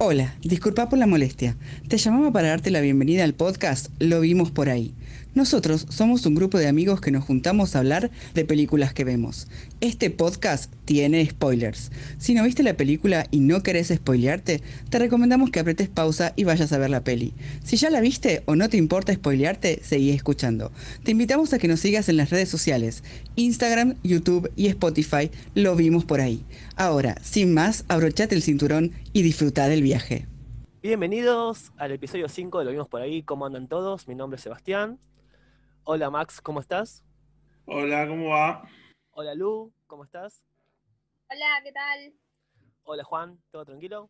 Hola, disculpa por la molestia. Te llamaba para darte la bienvenida al podcast Lo vimos por ahí. Nosotros somos un grupo de amigos que nos juntamos a hablar de películas que vemos. Este podcast tiene spoilers. Si no viste la película y no querés spoilearte, te recomendamos que apretes pausa y vayas a ver la peli. Si ya la viste o no te importa spoilearte, seguí escuchando. Te invitamos a que nos sigas en las redes sociales, Instagram, YouTube y Spotify, lo vimos por ahí. Ahora, sin más, abrochate el cinturón y disfruta del viaje. Bienvenidos al episodio 5 de Lo vimos por ahí. ¿Cómo andan todos? Mi nombre es Sebastián. Hola Max, ¿cómo estás? Hola, ¿cómo va? Hola Lu, ¿cómo estás? Hola, ¿qué tal? Hola Juan, ¿todo tranquilo?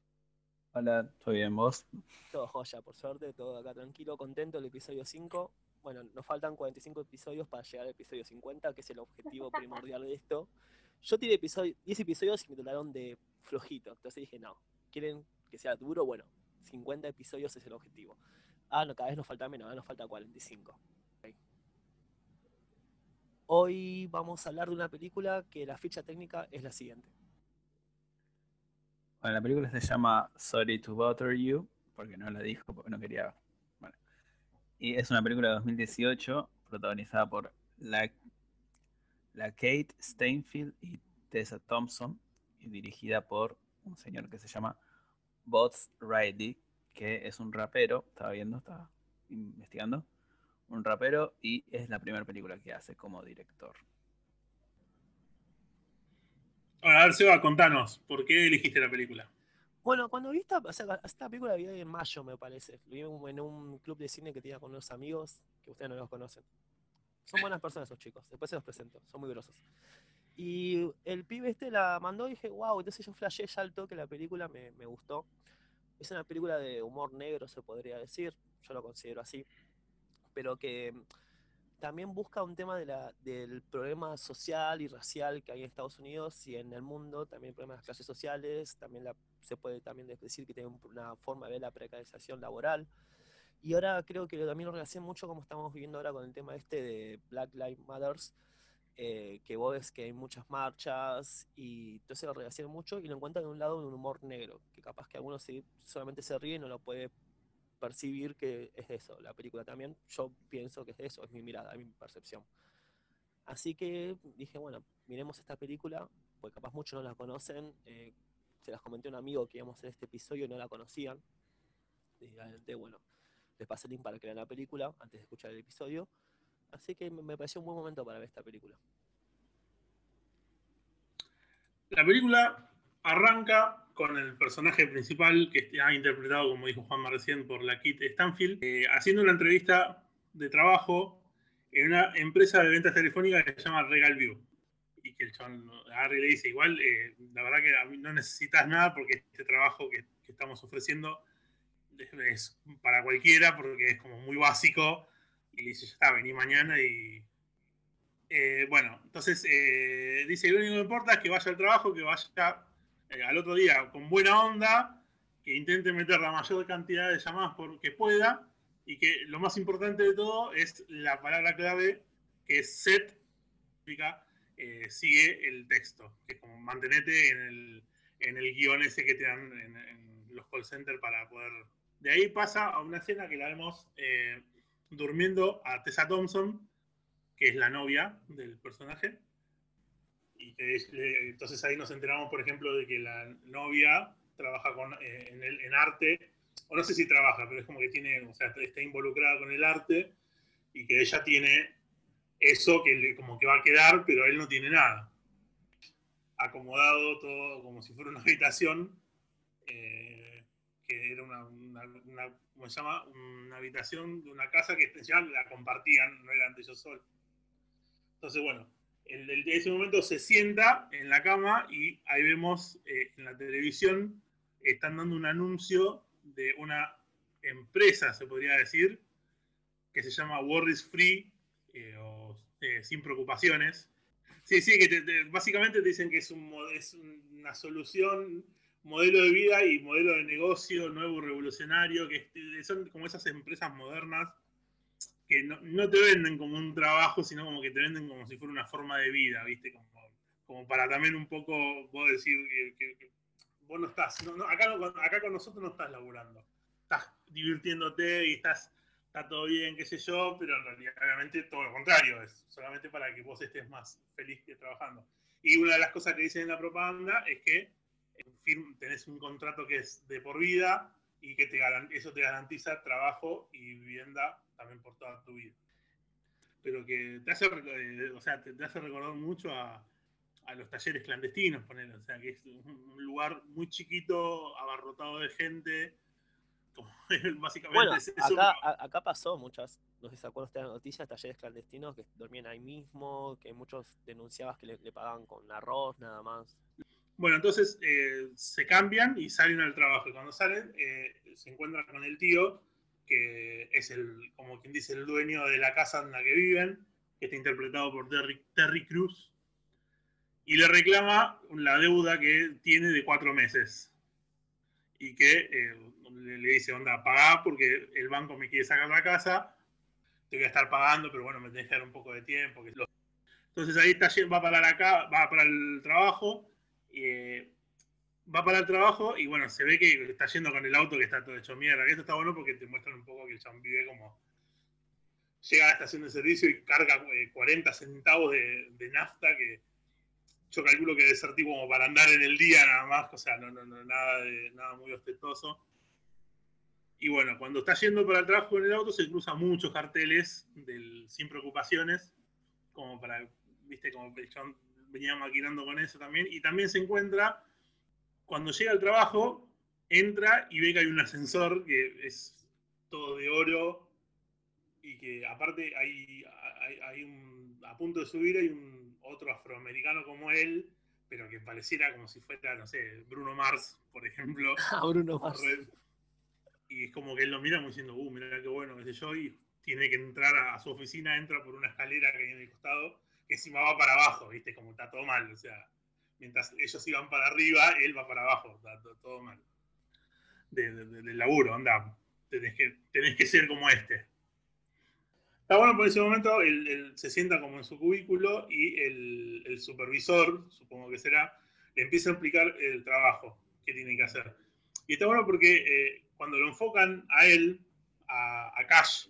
Hola, ¿todo bien vos? Todo joya, por suerte, todo acá tranquilo, contento el episodio 5. Bueno, nos faltan 45 episodios para llegar al episodio 50, que es el objetivo primordial de esto. Yo tiré episodio, 10 episodios y me trataron de flojito, entonces dije, no, quieren que sea duro, bueno, 50 episodios es el objetivo. Ah, no, cada vez nos falta menos, ahora nos falta 45. Hoy vamos a hablar de una película que la ficha técnica es la siguiente. Bueno, la película se llama Sorry to Bother You, porque no la dijo, porque no quería. Bueno. Y es una película de 2018 protagonizada por la, la Kate Steinfield y Tessa Thompson y dirigida por un señor que se llama Bots Riley, que es un rapero, estaba viendo, estaba investigando, un rapero y es la primera película que hace como director. Ahora, a ver, Seba, contanos, ¿por qué elegiste la película? Bueno, cuando vi esta, o sea, esta película la vi en mayo, me parece. Vi en un club de cine que tenía con unos amigos que ustedes no los conocen. Son buenas personas esos chicos, después se los presento, son muy grosos. Y el pibe este la mandó y dije, wow, entonces yo flashé ya al toque la película, me, me gustó. Es una película de humor negro, se podría decir, yo lo considero así pero que también busca un tema de la, del problema social y racial que hay en Estados Unidos y en el mundo, también el problema de las clases sociales, también la, se puede también decir que tiene una forma de ver la precarización laboral. Y ahora creo que también lo relaciona mucho como estamos viviendo ahora con el tema este de Black Lives Matters, eh, que vos ves que hay muchas marchas y entonces lo relaciona mucho y lo encuentran en un lado de un humor negro, que capaz que algunos solamente se ríen y no lo puede percibir que es eso, la película también, yo pienso que es eso, es mi mirada, es mi percepción. Así que dije, bueno, miremos esta película, porque capaz muchos no la conocen, eh, se las comenté a un amigo que íbamos a hacer este episodio y no la conocían, y bueno, les pasé el link para que vean la película antes de escuchar el episodio, así que me pareció un buen momento para ver esta película. La película arranca con el personaje principal que está interpretado, como dijo Juan recién, por la Kit Stanfield, eh, haciendo una entrevista de trabajo en una empresa de ventas telefónicas que se llama Regal View. Y que el chabón agarre y le dice, igual, eh, la verdad que no necesitas nada porque este trabajo que, estamos ofreciendo es, para cualquiera porque es como muy básico. Y dice, ya está, vení mañana y... Eh, bueno, entonces dice, lo único que importa es que vaya al trabajo, que vaya eh, al otro día con buena onda, que intente meter la mayor cantidad de llamadas por que pueda y que lo más importante de todo es la palabra clave que es set, eh, sigue el texto, que es como mantenete en el, en el guion ese que te dan en, los call centers para poder... De ahí pasa a una escena que la vemos eh, durmiendo a Tessa Thompson, que es la novia del personaje, y entonces ahí nos enteramos, por ejemplo, de que la novia trabaja con, eh, en, el, en, arte, o no sé si trabaja, pero es como que tiene, o sea, está involucrada con el arte y que ella tiene eso que le, como que va a quedar, pero él no tiene nada. Acomodado todo como si fuera una habitación, eh, que era una, una, ¿cómo se llama? Una habitación de una casa que ya la compartían, no eran de ellos solos. Entonces, bueno, en, ese momento se sienta en la cama y ahí vemos eh, en la televisión, están dando un anuncio de una empresa, se podría decir, que se llama Worries Free eh, o eh, Sin Preocupaciones. Sí, sí, que básicamente te dicen que es, un, es una solución, modelo de vida y modelo de negocio nuevo, revolucionario, que son como esas empresas modernas que no, te venden como un trabajo, sino como que te venden como si fuera una forma de vida, ¿viste? Como, como para también un poco vos decir que, vos no estás, no, no, acá, no- acá con nosotros no estás laburando. Estás divirtiéndote y estás, está todo bien, qué sé yo, pero en realidad, obviamente, todo lo contrario, es solamente para que vos estés más feliz que trabajando. Y una de las cosas que dicen en la propaganda es que tenés un contrato que es de por vida y que te eso te garantiza trabajo y vivienda también por toda tu vida. Pero que te hace, eh, o sea, te, te hace recordar mucho a, a los talleres clandestinos, poner, o sea, que es un, lugar muy chiquito, abarrotado de gente. como básicamente Bueno, es acá, a- acá pasó muchas, no sé si se acuerdan de la noticia, talleres clandestinos que dormían ahí mismo, que muchos denunciabas que le, le pagaban con arroz nada más. Bueno, entonces eh, se cambian y salen al trabajo. Y cuando salen, eh, se encuentran con el tío, que es el, como quien dice, el dueño de la casa en la que viven, que está interpretado por Terry, Terry Cruz, y le reclama la deuda que tiene de cuatro meses. Y que eh, le, dice, onda, pagá porque el banco me quiere sacar la casa, te voy a estar pagando, pero bueno, me tenés que dar un poco de tiempo. que Entonces ahí está, va para acá, va para el trabajo, eh, va para el trabajo y bueno, se ve que está yendo con el auto que está todo hecho mierda. Que esto está bueno porque te muestran un poco que el chabón vive como. Llega a la estación de servicio y carga eh, 40 centavos de, nafta que yo calculo que debe ser tipo como para andar en el día nada más, o sea, no, no, no, nada, de, nada muy ostentoso. Y bueno, cuando está yendo para el trabajo en el auto se cruzan muchos carteles del sin preocupaciones, como para, viste, como el venía maquinando con eso también. Y también se encuentra, cuando llega al trabajo, entra y ve que hay un ascensor que es todo de oro y que aparte hay, hay, hay un, a punto de subir hay un otro afroamericano como él, pero que pareciera como si fuera, no sé, Bruno Mars, por ejemplo. Ah, Bruno Mars. Y es como que él lo mira como diciendo, uh, mira qué bueno, qué sé yo, y tiene que entrar a, a su oficina, entra por una escalera que hay en el costado, que encima va para abajo, ¿viste? Como está todo mal, o sea, mientras ellos iban para arriba, él va para abajo, está to- todo mal. De, de- de- del laburo, anda, tenés que, tenés que ser como este. Está bueno por ese momento, él, se sienta como en su cubículo y el, supervisor, supongo que será, le empieza a explicar el trabajo que tiene que hacer. Y está bueno porque eh, cuando lo enfocan a él, a, a Cash,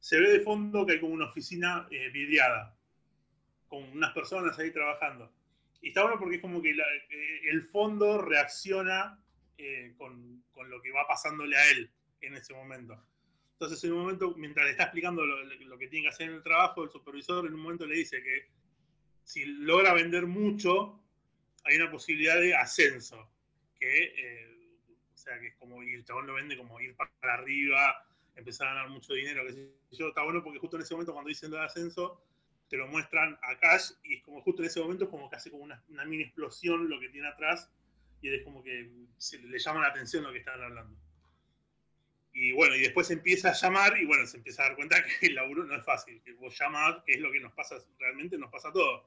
se ve de fondo que hay como una oficina eh, vidriada, con unas personas ahí trabajando. Y está bueno porque es como que eh, el fondo reacciona eh, con, con lo que va pasándole a él en ese momento. Entonces, en un momento, mientras le está explicando lo, lo que tiene que hacer en el trabajo, el supervisor en un momento le dice que si logra vender mucho, hay una posibilidad de ascenso. Que, eh, o sea, que es como, y el chabón lo vende como ir para arriba, empezar a ganar mucho dinero, qué yo. Está bueno porque justo en ese momento, cuando dicen lo de ascenso, te lo muestran a Cash y es como justo en ese momento es como que hace como una, una mini explosión lo que tiene atrás y es como que le llama la atención lo que están hablando. Y bueno, y después empieza a llamar y bueno, se empieza a dar cuenta que el laburo no es fácil, que vos llamás, que es lo que nos pasa, realmente nos pasa a todos.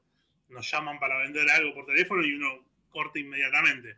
Nos llaman para vender algo por teléfono y uno corta inmediatamente.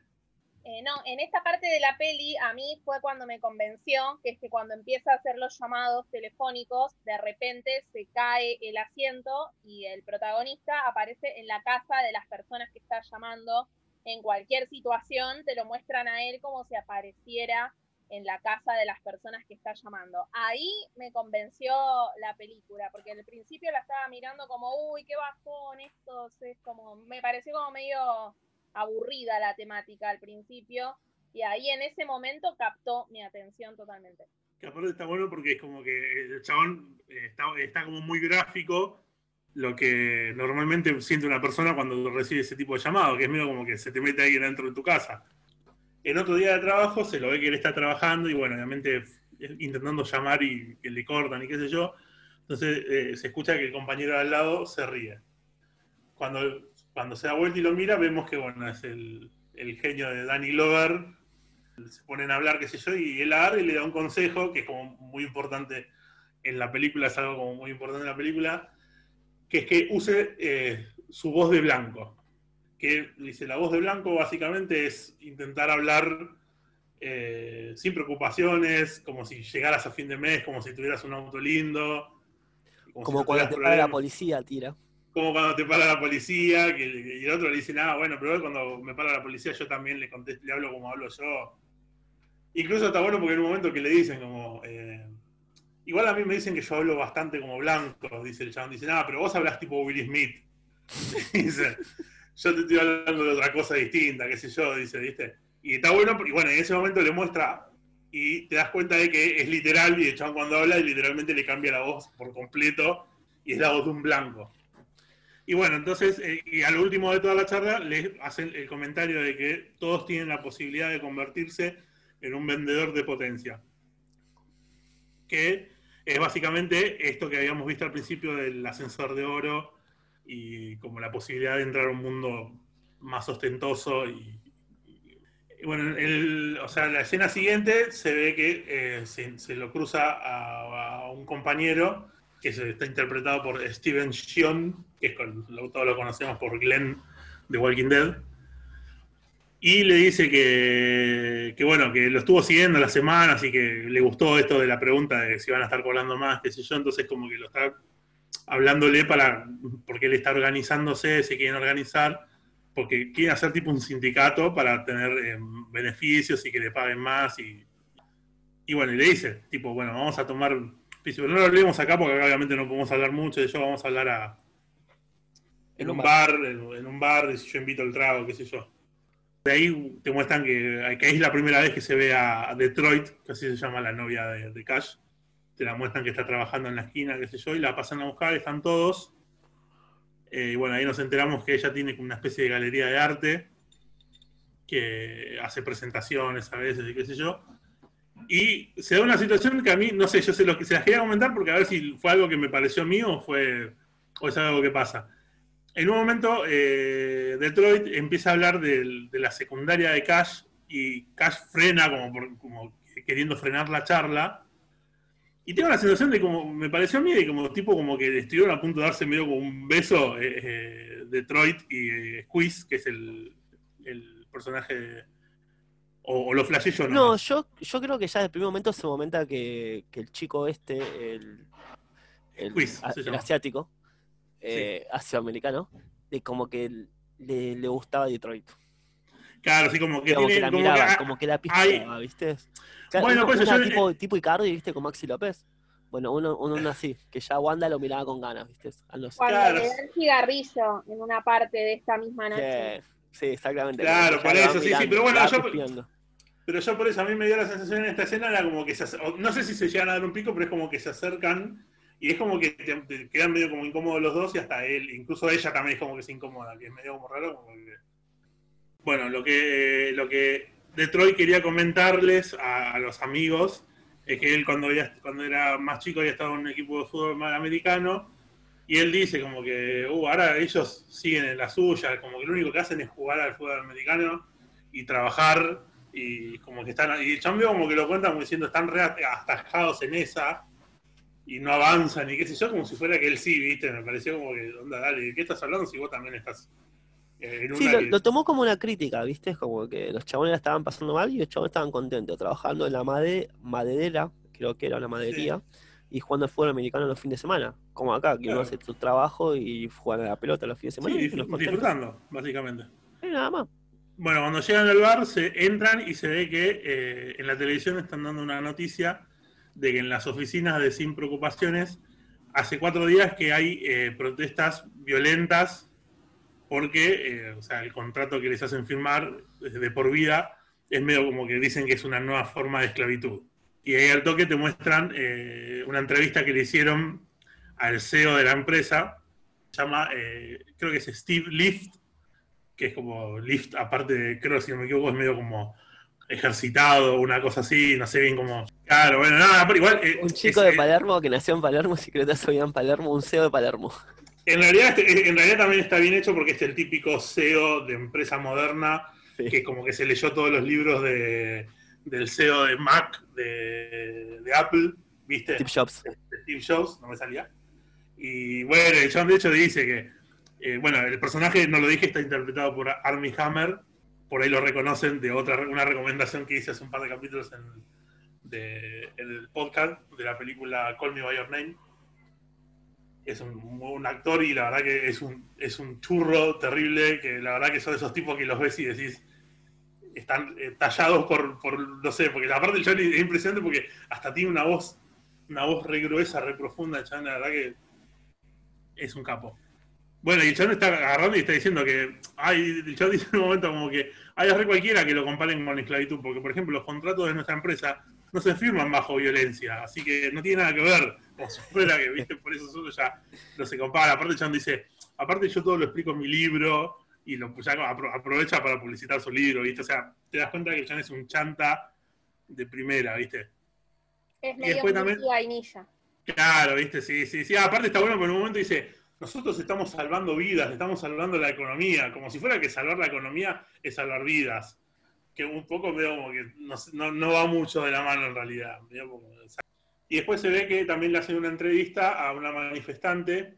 Eh, no, en esta parte de la peli a mí fue cuando me convenció, que es que cuando empieza a hacer los llamados telefónicos, de repente se cae el asiento y el protagonista aparece en la casa de las personas que está llamando. En cualquier situación te lo muestran a él como si apareciera en la casa de las personas que está llamando. Ahí me convenció la película, porque al principio la estaba mirando como, uy, qué bajón esto, es como, me pareció como medio aburrida la temática al principio, y ahí en ese momento captó mi atención totalmente. Que aparte está bueno porque es como que el chabón eh, está, está como muy gráfico lo que normalmente siente una persona cuando recibe ese tipo de llamado, que es medio como que se te mete ahí dentro de tu casa. En otro día de trabajo se lo ve que él está trabajando y bueno, obviamente intentando llamar y que le cortan y qué sé yo. Entonces eh, se escucha que el compañero de al lado se ríe. Cuando, cuando se da vuelta y lo mira, vemos que bueno, es el, el genio de Danny Glover. Se ponen a hablar, qué sé yo, y él agarra y le da un consejo que es como muy importante en la película, es algo como muy importante en la película, que es que use eh, su voz de blanco. Que dice, la voz de blanco básicamente es intentar hablar eh, sin preocupaciones, como si llegaras a fin de mes, como si tuvieras un auto lindo. Como si cuando te para la policía, tira. Como cuando te para la policía, y el otro le dice, nada, bueno, pero cuando me para la policía yo también le contesto, le hablo como hablo yo. Incluso está bueno porque en un momento que le dicen como, eh, igual a mí me dicen que yo hablo bastante como blanco, dice el chabón, dice, nada, pero vos hablas tipo Will Smith. dice, yo te estoy hablando de otra cosa distinta, qué sé yo, dice, ¿viste? Y está bueno, y bueno, en ese momento le muestra y te das cuenta de que es literal y el chabón cuando habla literalmente le cambia la voz por completo y es la voz de un blanco. Y bueno, entonces, eh, y al último de toda la charla, le hacen el comentario de que todos tienen la posibilidad de convertirse en un vendedor de potencia. Que es básicamente esto que habíamos visto al principio del ascensor de oro y como la posibilidad de entrar a un mundo más ostentoso y, bueno, el, o sea, la escena siguiente se ve que eh, se, lo cruza a, un compañero que se está interpretado por Steven Shion, que todos lo conocemos por Glenn de Walking Dead, y le dice que, que, bueno, que lo estuvo siguiendo las semanas y que le gustó esto de la pregunta de si van a estar colando más, qué sé yo, entonces como que lo está hablándole para, porque él está organizándose, se quieren organizar, porque quieren hacer tipo un sindicato para tener eh, beneficios y que le paguen más y, y bueno, y le dice, tipo, bueno, vamos a tomar pero no lo hablemos acá porque obviamente no podemos hablar mucho de ello, vamos a hablar a, en, un bar, en, un bar, si yo invito el trago, qué sé yo. De ahí te muestran que, que es la primera vez que se ve a Detroit, que así se llama la novia de, Cash. Te la muestran que está trabajando en la esquina, qué sé yo, y la pasan a buscar, están todos. Eh, y bueno, ahí nos enteramos que ella tiene una especie de galería de arte, que hace presentaciones a veces y qué sé yo. Y se da una situación que a mí, no sé, yo sé lo que se las quería comentar porque a ver si fue algo que me pareció mío o, fue, o es algo que pasa. En un momento, eh, Detroit empieza a hablar de, la secundaria de Cash y Cash frena como, como queriendo frenar la charla. Y tengo la sensación de como, me pareció a mí, de como tipo como que estuvieron a punto de darse medio como un beso eh, eh, Detroit y Squeeze, que es el, el personaje de, ¿O, lo flashé yo no? No, yo, yo creo que ya desde el primer momento se momenta que, que el chico este, el, el, asiático, eh, asiamericano, de como que le, le, gustaba Detroit. Claro, sí, como que, como tiene, que la como miraba, que, como que la pistaba, ¿viste? bueno, pues yo, tipo, tipo Icardi, ¿viste? Con Maxi López. Bueno, uno, uno, así, que ya Wanda lo miraba con ganas, ¿viste? Cuando claro. le da el cigarrillo en una parte de esta misma noche. Sí, exactamente. Claro, por eso, sí, sí, pero bueno, yo, pero yo por eso a mí me dio la sensación en esta escena, era como que se, no sé si se llegan a dar un pico, pero es como que se acercan y es como que te, quedan medio como incómodos los dos y hasta él, incluso ella también es como que se incomoda, que es medio como raro. Bueno, lo que, lo que Detroit quería comentarles a, los amigos es que él cuando, cuando era más chico había estado en un equipo de fútbol americano y él dice como que uh, ahora ellos siguen en la suya, como que lo único que hacen es jugar al fútbol americano y trabajar y como que están, y el chambio como que lo cuentan como diciendo, están re atajados en esa, y no avanzan, y qué sé yo, como si fuera que él sí, viste, me pareció como que, onda, dale, ¿de qué estás hablando si vos también estás eh, en una Sí, lo, tomó como una crítica, viste, es como que los chabones la estaban pasando mal y los chabones estaban contentos, trabajando en la made maderera, creo que era una madería, y jugando al fútbol americano los fines de semana, como acá, que uno hace su trabajo y juega a la pelota los fines de semana. Sí, disfrutando, básicamente. Y nada más. Bueno, cuando llegan al bar, se entran y se ve que eh, en la televisión están dando una noticia de que en las oficinas de Sin Preocupaciones hace cuatro días que hay eh, protestas violentas porque eh, o sea, el contrato que les hacen firmar de por vida es medio como que dicen que es una nueva forma de esclavitud. Y ahí al toque te muestran una entrevista que le hicieron al CEO de la empresa, llama, creo que es Steve Lift, que es como lift, aparte de, creo si no me equivoco, es medio como ejercitado, una cosa así, no sé bien cómo. Claro, bueno, nada, pero igual. Eh, un chico de Palermo que nació en Palermo, secretas hoy en Palermo, un CEO de Palermo. En realidad, este, en realidad también está bien hecho porque es el típico CEO de empresa moderna, que como que se leyó todos los libros de, del CEO de Mac, de, de Apple, ¿viste? Steve Jobs. Steve Jobs, no me salía. Y bueno, John de hecho dice que eh, bueno, el personaje, no lo dije, está interpretado por Armie Hammer. Por ahí lo reconocen de otra una recomendación que hice hace un par de capítulos en, el podcast de la película Call Me By Your Name. es un, un actor y la verdad que es un, es un churro terrible, que la verdad que son esos tipos que los ves y decís, están eh, tallados por, por, no sé, porque la parte del chabón es impresionante porque hasta tiene una voz, una voz re gruesa, re profunda, el chabón, la verdad que es un capo. Bueno, y el chabón está agarrando y está diciendo que, ay, el chabón dice en un momento como que hay re cualquiera que lo comparen con la esclavitud, porque por ejemplo los contratos de nuestra empresa no se firman bajo violencia, así que no tiene nada que ver, como si fuera que, viste, por eso solo ya no se compara. Aparte el chabón dice, aparte yo todo lo explico en mi libro, y lo ya apro- aprovecha para publicitar su libro, ¿viste? O sea, te das cuenta que el chabón es un chanta de primera, ¿viste? Es Y medio después también- Milky vainilla. Claro, ¿viste? Sí, sí, sí. Ah, aparte está bueno porque en un momento dice, nosotros estamos salvando vidas, estamos salvando la economía, como si fuera que salvar la economía es salvar vidas. Que un poco veo como que no, no- va mucho de la mano en realidad. Y después se ve que también le hacen una entrevista a una manifestante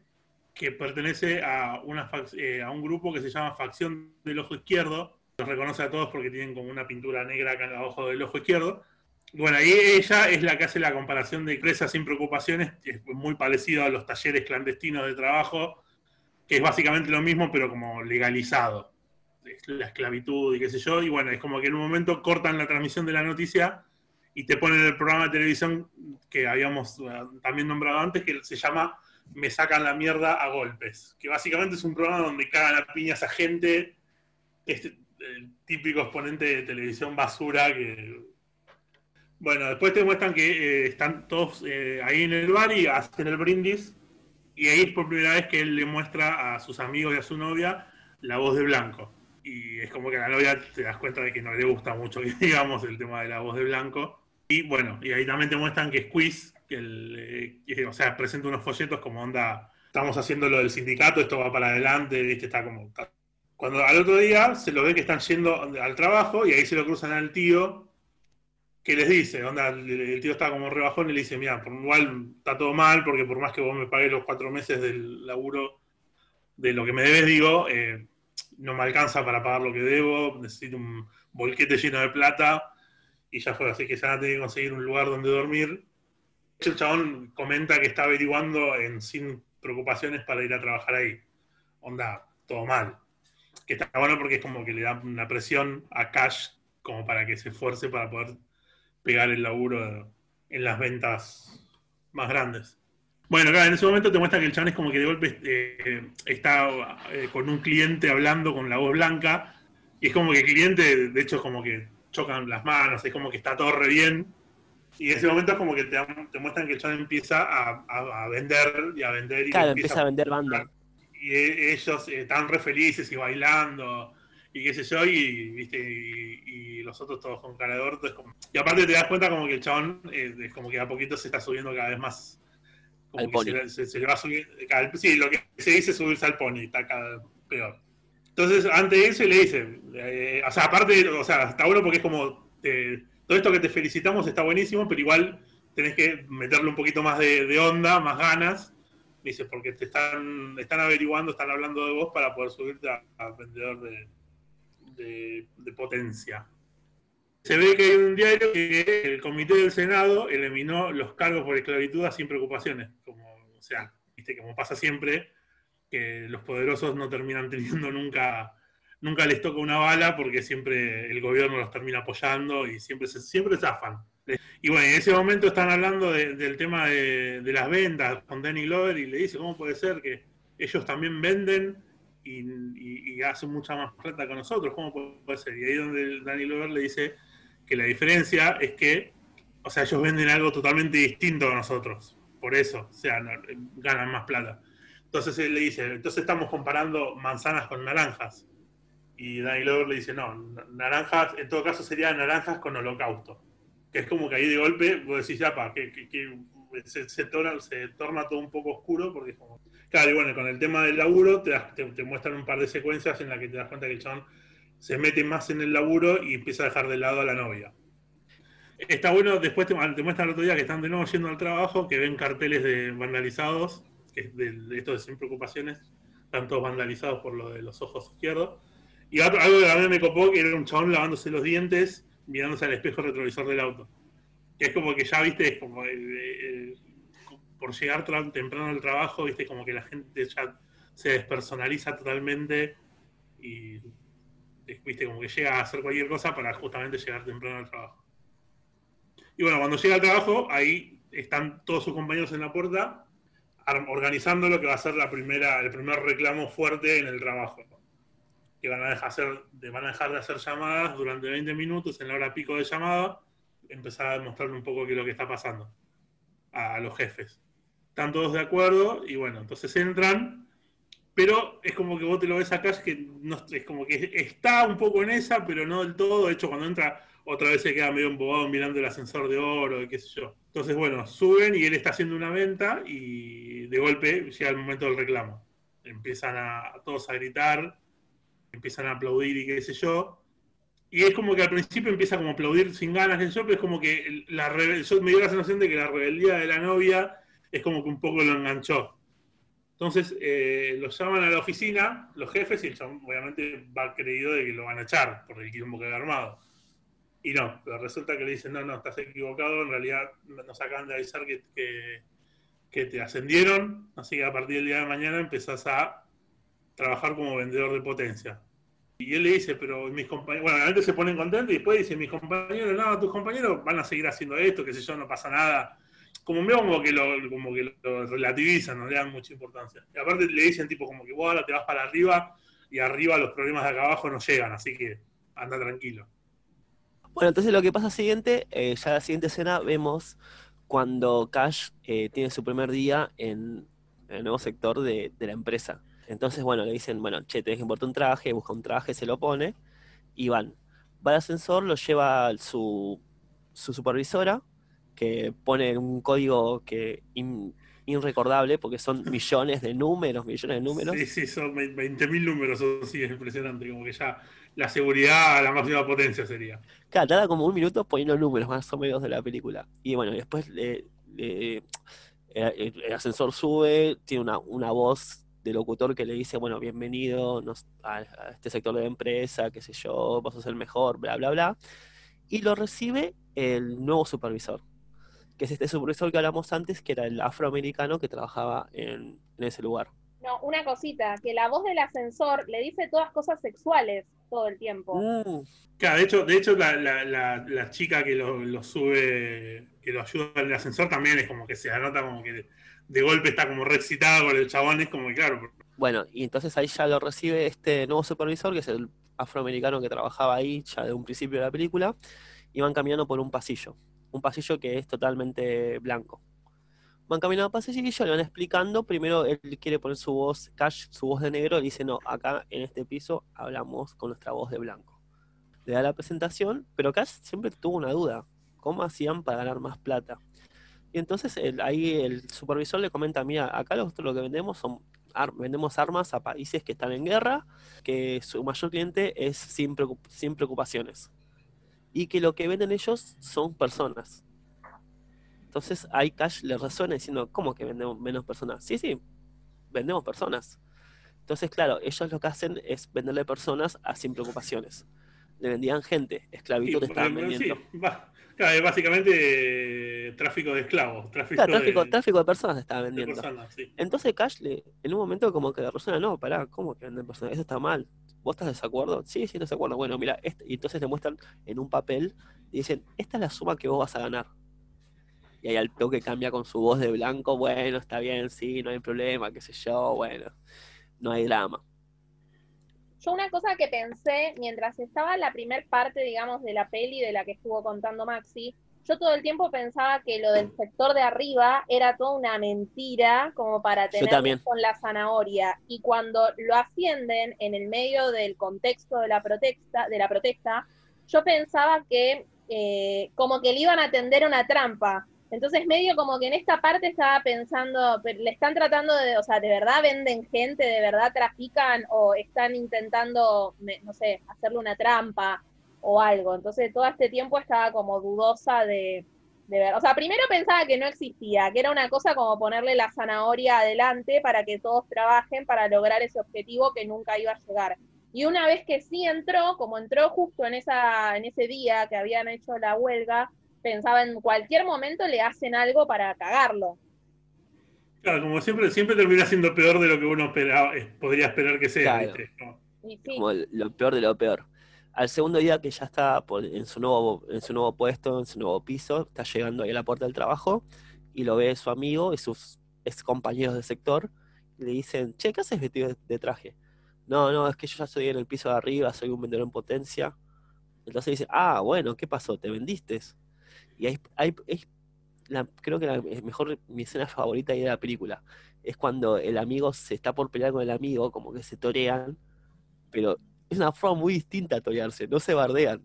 que pertenece a, una eh, a un grupo que se llama Facción del Ojo Izquierdo. Los reconoce a todos porque tienen como una pintura negra acá en el ojo del ojo izquierdo. Bueno, ahí ella es la que hace la comparación de empresas sin preocupaciones, que es muy parecido a los talleres clandestinos de trabajo, que es básicamente lo mismo, pero como legalizado. Es La esclavitud y qué sé yo. Y bueno, es como que en un momento cortan la transmisión de la noticia y te ponen el programa de televisión que habíamos eh, también nombrado antes, que se llama Me sacan la mierda a golpes. Que básicamente es un programa donde cagan a piñas a gente. Este, el típico exponente de televisión basura que bueno, después te muestran que eh, están todos eh, ahí en el bar y hacen el brindis. Y ahí es por primera vez que él le muestra a sus amigos y a su novia la voz de Blanco. Y es como que a la novia te das cuenta de que no le gusta mucho, digamos, el tema de la voz de Blanco. Y bueno, y ahí también te muestran que Squeeze, que el, eh, o sea, presenta unos folletos como onda, estamos haciendo lo del sindicato, esto va para adelante, ¿viste? Está como... Cuando al otro día se lo ve que están yendo al trabajo y ahí se lo cruzan al tío que les dice, onda, el, tío está como rebajón y le dice, mira, por igual está todo mal, porque por más que vos me pagues los cuatro meses del laburo de lo que me debes, digo, eh, no me alcanza para pagar lo que debo, necesito un bolquete lleno de plata, y ya fue, así que ya tener que conseguir un lugar donde dormir. El chabón comenta que está averiguando en sin preocupaciones para ir a trabajar ahí. Onda, todo mal. Que está bueno porque es como que le da una presión a Cash como para que se esfuerce para poder pegar el laburo en las ventas más grandes. Bueno, claro, en ese momento te muestra que el chabón es como que de golpe eh, está eh, con un cliente hablando con la voz blanca, y es como que el cliente, de hecho, es como que chocan las manos, es como que está todo re bien, y en ese momento es como que te, te muestran que el chabón empieza a, a- a vender y a vender y Claro, empieza empieza a vender banda. y e- ellos eh, están re felices y bailando y qué sé yo, y, ¿viste? y, y los otros todos con cara de orto. es como- Y aparte te das cuenta como que el chabón eh, es como que a poquito se está subiendo cada vez más. Como Al que pony. se, le- se- se le va a subir. cada- sí, lo que se dice subirse al pony, está cada vez peor. Entonces, ante eso, le dice, eh, o sea, aparte, o sea, está bueno porque es como, eh, todo esto que te felicitamos está buenísimo, pero igual tenés que meterle un poquito más de, de onda, más ganas, dice, porque te están, están averiguando, están hablando de vos para poder subirte a, a vendedor de, de- potencia. Se ve que hay un diario que el comité del Senado eliminó los cargos por esclavitud a sin preocupaciones, como, o sea, viste, como pasa siempre, que los poderosos no terminan teniendo nunca, nunca les toca una bala porque siempre el gobierno los termina apoyando y siempre siempre zafan. Y bueno, en ese momento están hablando de- del tema de, de las ventas con Danny Glover y le dice, ¿cómo puede ser que ellos también venden y, y- y hacen mucha más plata que nosotros? ¿Cómo puede ser? Y ahí donde Danny Glover le dice que la diferencia es que, o sea, ellos venden algo totalmente distinto a nosotros. Por eso, o sea, no- ganan más plata. Entonces él le dice, entonces estamos comparando manzanas con naranjas. Y Danny Glover le dice, no, naranjas, en todo caso serían naranjas con holocausto. Que es como que ahí de golpe vos decís, ya, pa, que, que- que se, se torna, se torna todo un poco oscuro porque es como... Claro, y bueno, con el tema del laburo te, muestran un par de secuencias en las que te das cuenta que el chabón se mete más en el laburo y empieza a dejar de lado a la novia. Está bueno, después te, muestran el otro día que están de nuevo yendo al trabajo, que ven carteles de vandalizados, que es de, de esto de sin preocupaciones, están todos vandalizados por lo de los ojos izquierdos. Y algo que a mí me copó, que era un chabón lavándose los dientes, mirándose al espejo retrovisor del auto. Que es como que ya, viste, es como, eh, por llegar temprano al trabajo, viste, como que la gente ya se despersonaliza totalmente y viste, como que llega a hacer cualquier cosa para justamente llegar temprano al trabajo. Y bueno, cuando llega al trabajo, ahí están todos sus compañeros en la puerta organizando lo que va a ser la primera, el primer reclamo fuerte en el trabajo. Que van a, dejar, hacer, van a dejar de hacer llamadas durante 20 minutos en la hora pico de llamada, empezar a demostrarle un poco qué es lo que está pasando a los jefes. Están todos de acuerdo y bueno, entonces entran pero es como que vos te lo ves acá, es que es como que está un poco en esa, pero no del todo. De hecho, cuando entra, otra vez se queda medio embobado mirando el ascensor de oro, y qué sé yo. Entonces, bueno, suben y él está haciendo una venta y de golpe llega el momento del reclamo. Empiezan a, todos a gritar, empiezan a aplaudir y qué sé yo. Y es como que al principio empieza como a aplaudir sin ganas, pero es como que la yo me dio la sensación de que la rebeldía de la novia es como que un poco lo enganchó entonces eh, los llaman a la oficina, los jefes, y el obviamente va creído de que lo van a echar por el quilombo que ha armado. Y no, pero resulta que le dicen, no, no, estás equivocado, en realidad nos acaban de avisar que, que, te ascendieron, así que a partir del día de mañana empezás a trabajar como vendedor de potencia. Y él le dice, pero mis compañeros, bueno, realmente se ponen contentos y después dice, mis compañeros, no, tus compañeros van a seguir haciendo esto, que sé yo, no pasa nada como veo como que lo, como que lo relativizan, no le dan mucha importancia. Y aparte le dicen tipo como que vos ahora te vas para arriba y arriba los problemas de acá abajo no llegan, así que anda tranquilo. Bueno, entonces lo que pasa siguiente, eh, ya la siguiente escena vemos cuando Cash eh, tiene su primer día en, el nuevo sector de, la empresa. Entonces, bueno, le dicen, bueno, che, tenés que importar un traje, busca un traje, se lo pone, y van. Va al ascensor, lo lleva su, su supervisora, que pone un código que irrecordable porque son millones de números, millones de números. Sí, sí, son 20.000 números, sí, es impresionante, como que ya la seguridad a la máxima potencia sería. Claro, tarda como un minuto poniendo números más o menos de la película. Y bueno, después el, ascensor sube, tiene una, una voz de locutor que le dice, bueno, bienvenido a, a, este sector de la empresa, qué sé yo, vos sos el mejor, bla, bla, bla. Y lo recibe el nuevo supervisor, que es este supervisor que hablamos antes, que era el afroamericano que trabajaba en, ese lugar. No, una cosita, que la voz del ascensor le dice todas cosas sexuales todo el tiempo. Mm. Claro, de hecho, de hecho la, chica que lo, sube, que lo ayuda en el ascensor también es como que se anota como que de, golpe está como re excitada con el chabón, es como que claro. Bueno, y entonces ahí ya lo recibe este nuevo supervisor, que es el afroamericano que trabajaba ahí ya de un principio de la película, y van caminando por un pasillo un pasillo que es totalmente blanco. Van caminando pasillo y le van explicando. Primero él quiere poner su voz, Cash, su voz de negro, y dice, no, acá en este piso hablamos con nuestra voz de blanco. Le da la presentación, pero Cash siempre tuvo una duda. ¿Cómo hacían para ganar más plata? Y entonces ahí el supervisor le comenta, mira, acá lo, lo que vendemos son vendemos armas a países que están en guerra, que su mayor cliente es sin preocupaciones y que lo que venden ellos son personas. Entonces ahí Cash le resuena diciendo, ¿cómo que vendemos menos personas? Sí, sí, vendemos personas. Entonces, claro, ellos lo que hacen es venderle personas a sin preocupaciones. Le vendían gente, esclavitud estaban vendiendo. claro, básicamente tráfico de esclavos. Tráfico, tráfico, de, tráfico de personas estaban vendiendo. Entonces Cash le, en un momento como que le resuena, no, pará, ¿cómo que venden personas? Eso está mal. ¿Vos estás de desacuerdo? Sí, sí, desacuerdo. Bueno, mira, este, y entonces te muestran en un papel y dicen, esta es la suma que vos vas a ganar. Y ahí al toque cambia con su voz de blanco, bueno, está bien, sí, no hay problema, qué sé yo, bueno, no hay drama. Yo una cosa que pensé mientras estaba la primer parte, digamos, de la peli de la que estuvo contando Maxi, yo todo el tiempo pensaba que lo del sector de arriba era toda una mentira como para tener con la zanahoria. Y cuando lo ascienden en el medio del contexto de la protesta, de la protesta, yo pensaba que eh, como que le iban a tender una trampa. Entonces medio como que en esta parte estaba pensando, le están tratando de, o sea, ¿de verdad venden gente? ¿De verdad trafican? ¿O están intentando, no sé, hacerle una trampa? O algo. Entonces todo este tiempo estaba como dudosa de, ver. O sea, primero pensaba que no existía, que era una cosa como ponerle la zanahoria adelante para que todos trabajen para lograr ese objetivo que nunca iba a llegar. Y una vez que sí entró, como entró justo en, esa, en ese día que habían hecho la huelga, pensaba en cualquier momento le hacen algo para cagarlo. Claro, como siempre, siempre termina siendo peor de lo que uno esperaba- eh, podría esperar que sea, Claro. ¿viste? Como- sí, lo peor de lo peor. Al segundo día que ya está en, su nuevo, en su nuevo puesto, en su nuevo piso, está llegando ahí a la puerta del trabajo y lo ve su amigo y sus ex compañeros de sector y le dicen, che, ¿qué haces vestido de, traje? No, no, es que yo ya estoy en el piso de arriba, soy un vendedor en potencia. Entonces dice, ah, bueno, ¿qué pasó? ¿Te vendiste? Y hay, hay- es creo que la mejor, mi escena favorita ahí de la película es cuando el amigo se está por pelear con el amigo, como que se torean, pero es una forma muy distinta a torearse, no se bardean.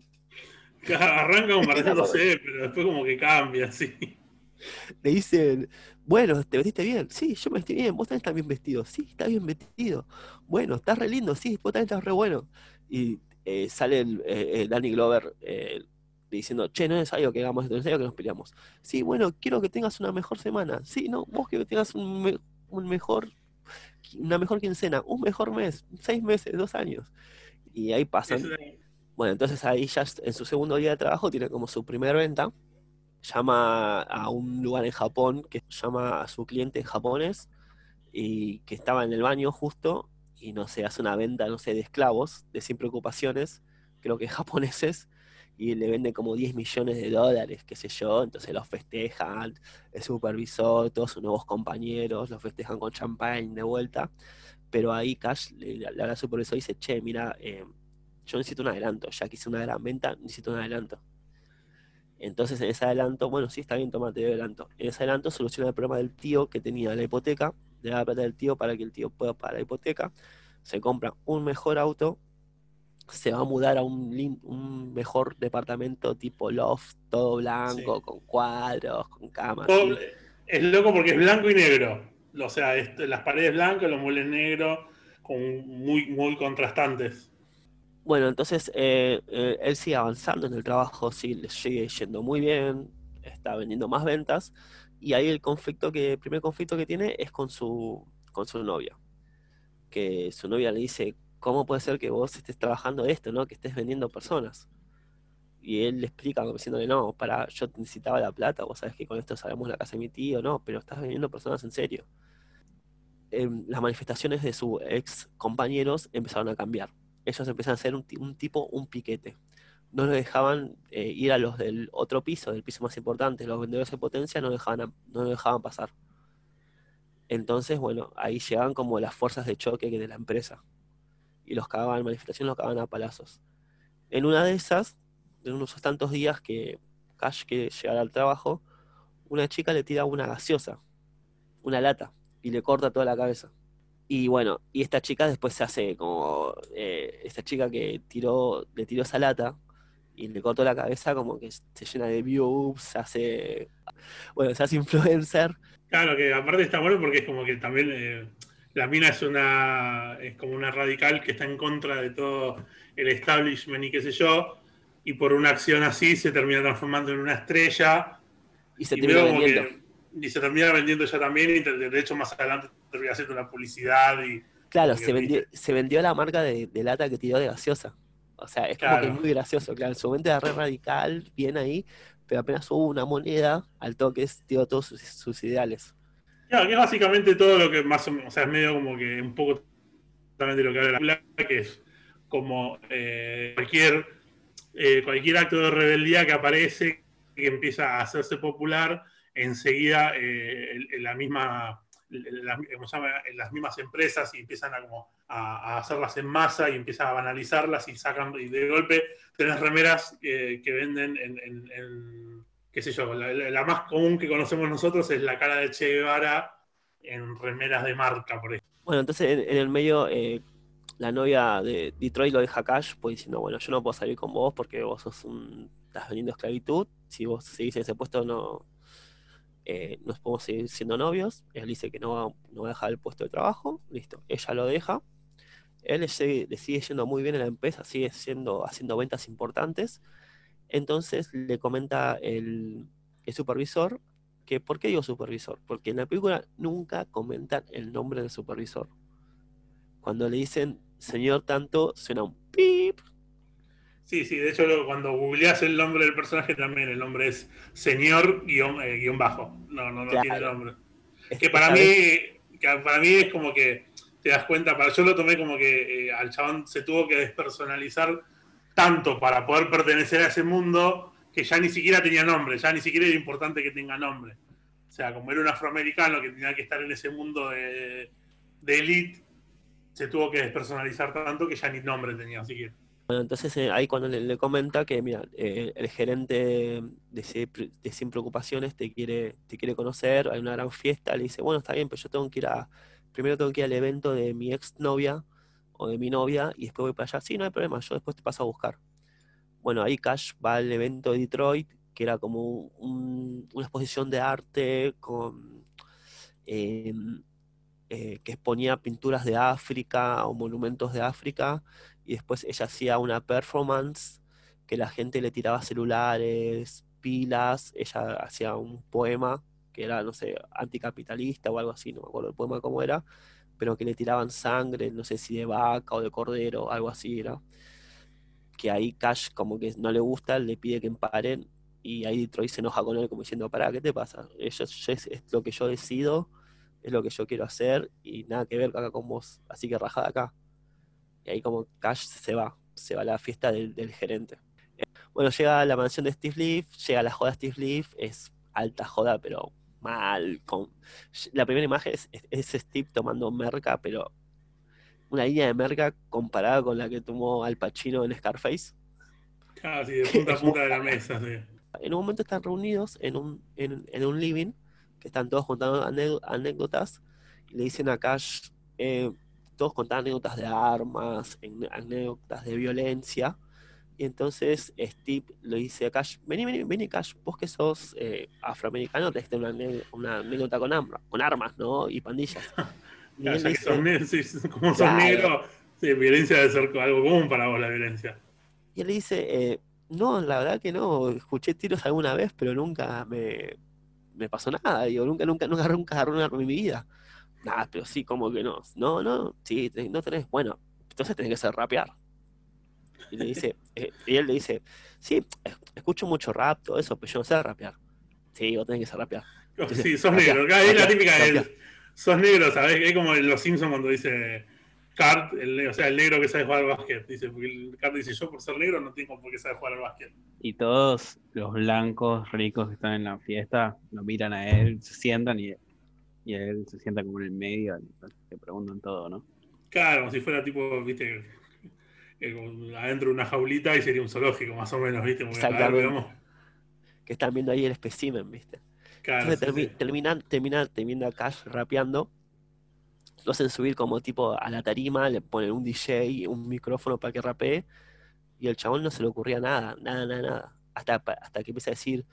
Arranca como pareciéndose, pero después como que cambia, sí. Le dicen, bueno, ¿te vestiste bien? Sí, yo me vestí bien, vos también estás bien vestido. Sí, está bien vestido. Bueno, estás re lindo, sí, vos también estás re bueno. Y eh, sale el, eh, eh, Danny Glover eh, diciendo, che, no es necesario que hagamos esto, no es necesario que nos peleamos. Sí, bueno, quiero que tengas una mejor semana. Sí, no, vos quiero que tengas un, me- un mejor, una mejor quincena, un mejor mes, seis meses, dos años. Y ahí pasan. Bueno, entonces ahí ya en su segundo día de trabajo tiene como su primera venta. Llama a un lugar en Japón que llama a su cliente en japonés y que estaba en el baño justo y no sé, hace una venta, no sé, de esclavos, de sin preocupaciones, creo que japoneses, y le vende como 10 millones de dólares, qué sé yo, entonces los festejan, el supervisor, todos sus nuevos compañeros, los festejan con champagne de vuelta, pero ahí Cash le, le habla al supervisor y dice, che, mira, eh, yo necesito un adelanto, ya que hice una gran venta, necesito un adelanto. Entonces en ese adelanto, bueno, sí, está bien, toma, te doy adelanto. En ese adelanto soluciona el problema del tío que tenía la hipoteca, le da la plata del tío para que el tío pueda pagar la hipoteca, se compra un mejor auto, se va a mudar a un, mejor departamento tipo loft, todo blanco, Sí. con cuadros, con camas. es loco porque es blanco y negro. O sea, es- las paredes blancas, los muebles negros, con muy, muy contrastantes. Bueno, entonces eh, eh, él sigue avanzando en el trabajo, sí, le sigue yendo muy bien, está vendiendo más ventas, y ahí el conflicto que, el primer conflicto que tiene es con su, con su novia. Que su novia le dice, ¿cómo puede ser que vos estés trabajando esto, ¿no? Que estés vendiendo personas. Y él le explica, diciéndole, no, para, yo necesitaba la plata, vos sabés que con esto salamos la casa de mi tío, no, pero estás vendiendo personas en serio. Em, las manifestaciones de sus ex compañeros empezaron a cambiar ellos empezaron a hacer un, ti- un tipo, un piquete. No los dejaban eh, ir a los del otro piso, del piso más importante, los vendedores de potencia no, dejaban dejaban pasar. Entonces, bueno, ahí llegaban como las fuerzas de choque de la empresa. Y los cagaban, en manifestaciones los cagaban a palazos. En una de esas, en unos tantos días que Cash quiere llegar al trabajo, una chica le tira una gaseosa, una lata, y le corta toda la cabeza. Y bueno, y esta chica después se hace como, eh, esta chica que tiró, le tiró esa lata y le cortó la cabeza como que se llena de views, se hace, bueno, se hace influencer. Claro, que aparte está bueno porque es como que también eh, la mina es una es como una radical que está en contra de todo el establishment y qué sé yo, y por una acción así se termina transformando en una estrella Y se y termina vendiendo. que- y se termina vendiendo ella también y de hecho más adelante termina haciendo una publicidad y Claro, se vendió, se vendió la marca de, de lata que tiró de gaseosa. O sea, es como que es muy gracioso, claro. En su momento era re radical, bien ahí, pero apenas hubo una moneda, al toque tiró todos sus, sus ideales. Claro, que es básicamente todo lo que más o menos, o sea, es medio como que un poco también de lo que habla la película, que es como eh, cualquier, eh, cualquier acto de rebeldía que aparece, que empieza a hacerse popular, enseguida eh, la misma, las mismas empresas y empiezan a, como a, hacerlas en masa y empiezan a banalizarlas y sacan, y de golpe tenés remeras eh, que venden en, qué sé yo, la, más común que conocemos nosotros es la cara de Che Guevara en remeras de marca, por ejemplo. Bueno, entonces en, en el medio, eh, la novia de Detroit lo deja Cash, pues diciendo, bueno, yo no puedo salir con vos porque vos sos un, estás vendiendo esclavitud, si vos seguís en ese puesto no, eh, no podemos seguir siendo novios, él dice que no va, no va a dejar el puesto de trabajo, listo, ella lo deja, él sigue, le sigue yendo muy bien en la empresa, sigue siendo, haciendo ventas importantes, entonces le comenta el, el supervisor que, ¿por qué digo supervisor? Porque en la película nunca comentan el nombre del supervisor. Cuando le dicen señor tanto, suena un pip. Sí, sí, de hecho cuando googleás el nombre del personaje también el nombre es señor guion, eh, guion bajo. No, no, no Claro. tiene nombre. Que para mí, que para mí es como que te das cuenta, para, yo lo tomé como que eh, al chabón se tuvo que despersonalizar tanto para poder pertenecer a ese mundo que ya ni siquiera tenía nombre, ya ni siquiera era importante que tenga nombre. O sea, como era un afroamericano que tenía que estar en ese mundo de, de elite, se tuvo que despersonalizar tanto que ya ni nombre tenía siquiera. Bueno, entonces eh, ahí cuando le, comenta que, mira, eh, el gerente de, de, Sin Preocupaciones te quiere, te quiere conocer, hay una gran fiesta, le dice, bueno, está bien, pero yo tengo que ir a, primero tengo que ir al evento de mi ex novia o de mi novia y después voy para allá. Sí, no hay problema, yo después te paso a buscar. Bueno, ahí Cash va al evento de Detroit, que era como una exposición de arte con... Em, eh, que exponía pinturas de África o monumentos de África, y después ella hacía una performance que la gente le tiraba celulares, pilas, ella hacía un poema que era, no sé, anticapitalista o algo así, no me acuerdo el poema cómo era, pero que le tiraban sangre, no sé si de vaca o de cordero, algo así era. Que ahí Cash como que no le gusta, le pide que paren y ahí Detroit se enoja con él como diciendo, pará, ¿qué te pasa? Eso es lo que yo decido es lo que yo quiero hacer y nada que ver acá con vos, así que rajada acá. Y ahí como Cash se va, se va a la fiesta del, gerente. Bueno, llega la mansión de Steve Leaf, llega la joda de Steve Leaf, es alta joda, pero mal. Con... La primera imagen es, Steve tomando merca, pero una línea de merca comparada con la que tomó Al Pacino en Scarface. Casi, de punta a punta de la mesa, sí. En un momento están reunidos en un, en un living están todos contando anécdotas y le dicen a Cash, eh, todos contaban anécdotas de armas, anécdotas de violencia. Y entonces Steve le dice a Cash, vení, vení, vení Cash, vos que sos eh, afroamericano, te una, una anécdota con, con armas, ¿no? Y pandillas. Y él dice, como sos negro, violencia debe ser algo común para vos la violencia. Y él le dice, eh, no, la verdad que no, escuché tiros alguna vez, pero nunca me, me pasó nada, digo, nunca, nunca, nunca, nunca agarré un arma en mi vida. Nada, pero sí, como que no. No, no, sí, no tenés, bueno, entonces tenés que ser rapear. Y le dice, eh, y él le dice, sí, escucho mucho rap, todo eso, pero yo no sé rapear. Sí, vos tenés que ser rapear. sí, sos negro, es la típica de, sos negro, ¿sabes? Es como en Los Simpsons cuando dice Cart, el, o sea, el negro que sabe jugar al básquet. Dice, porque el Cart dice, yo por ser negro no tengo por qué saber jugar al básquet. Y todos los blancos ricos que están en la fiesta lo miran a él, se sientan y, y él se sienta como en el medio, le preguntan todo, ¿no? Claro, como si fuera tipo, viste, eh, adentro de una jaulita y sería un zoológico, más o menos, viste. Exactamente. Que están viendo ahí el espécimen, viste. Claro, Entonces terminan, terminan, termina Cash rapeando lo hacen subir como tipo a la tarima, le ponen un DJ, un micrófono para que rapee, y el chabón no se le ocurría nada, nada, nada, nada. Hasta, hasta que empieza a decir,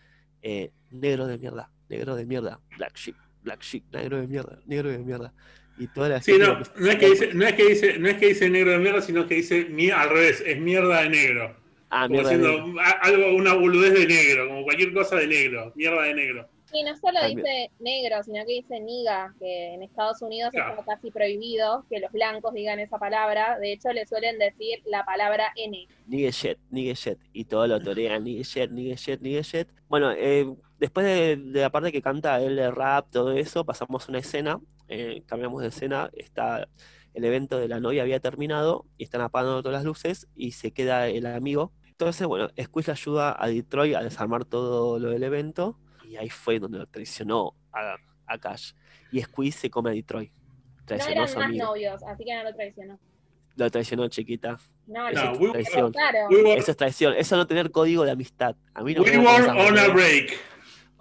eh, negro de mierda, negro de mierda, black sheep, black sheep, negro de mierda, negro de mierda. Y toda la sí, no, no, es que dice, no, es que dice, no es que dice negro de mierda, sino que dice al revés, es mierda de negro. Ah, como mierda algo, una boludez de negro, como cualquier cosa de negro, mierda de negro. Y no solo dice negro, sino que dice niga, que en Estados Unidos está casi prohibido que los blancos digan esa palabra. De hecho, le suelen decir la palabra N. Nigga shit, nigga shit. Y todo lo torean, nigga shit, nigga shit, nigga shit. Bueno, eh, después de, la parte que canta él de rap, todo eso, pasamos a una escena, eh, cambiamos de escena, está el evento de la novia había terminado y están apagando todas las luces y se queda el amigo. Entonces, bueno, Squeeze ayuda a Detroit a desarmar todo lo del evento y ahí fue donde lo traicionó a, a Cash. Y Squeeze se come a Detroit. Traicionó no eran más novios, así que no lo traicionó. Lo traicionó, chiquita. No, eso, es traición. eso es traición. Eso no tener código de amistad. A mí no we were on a break.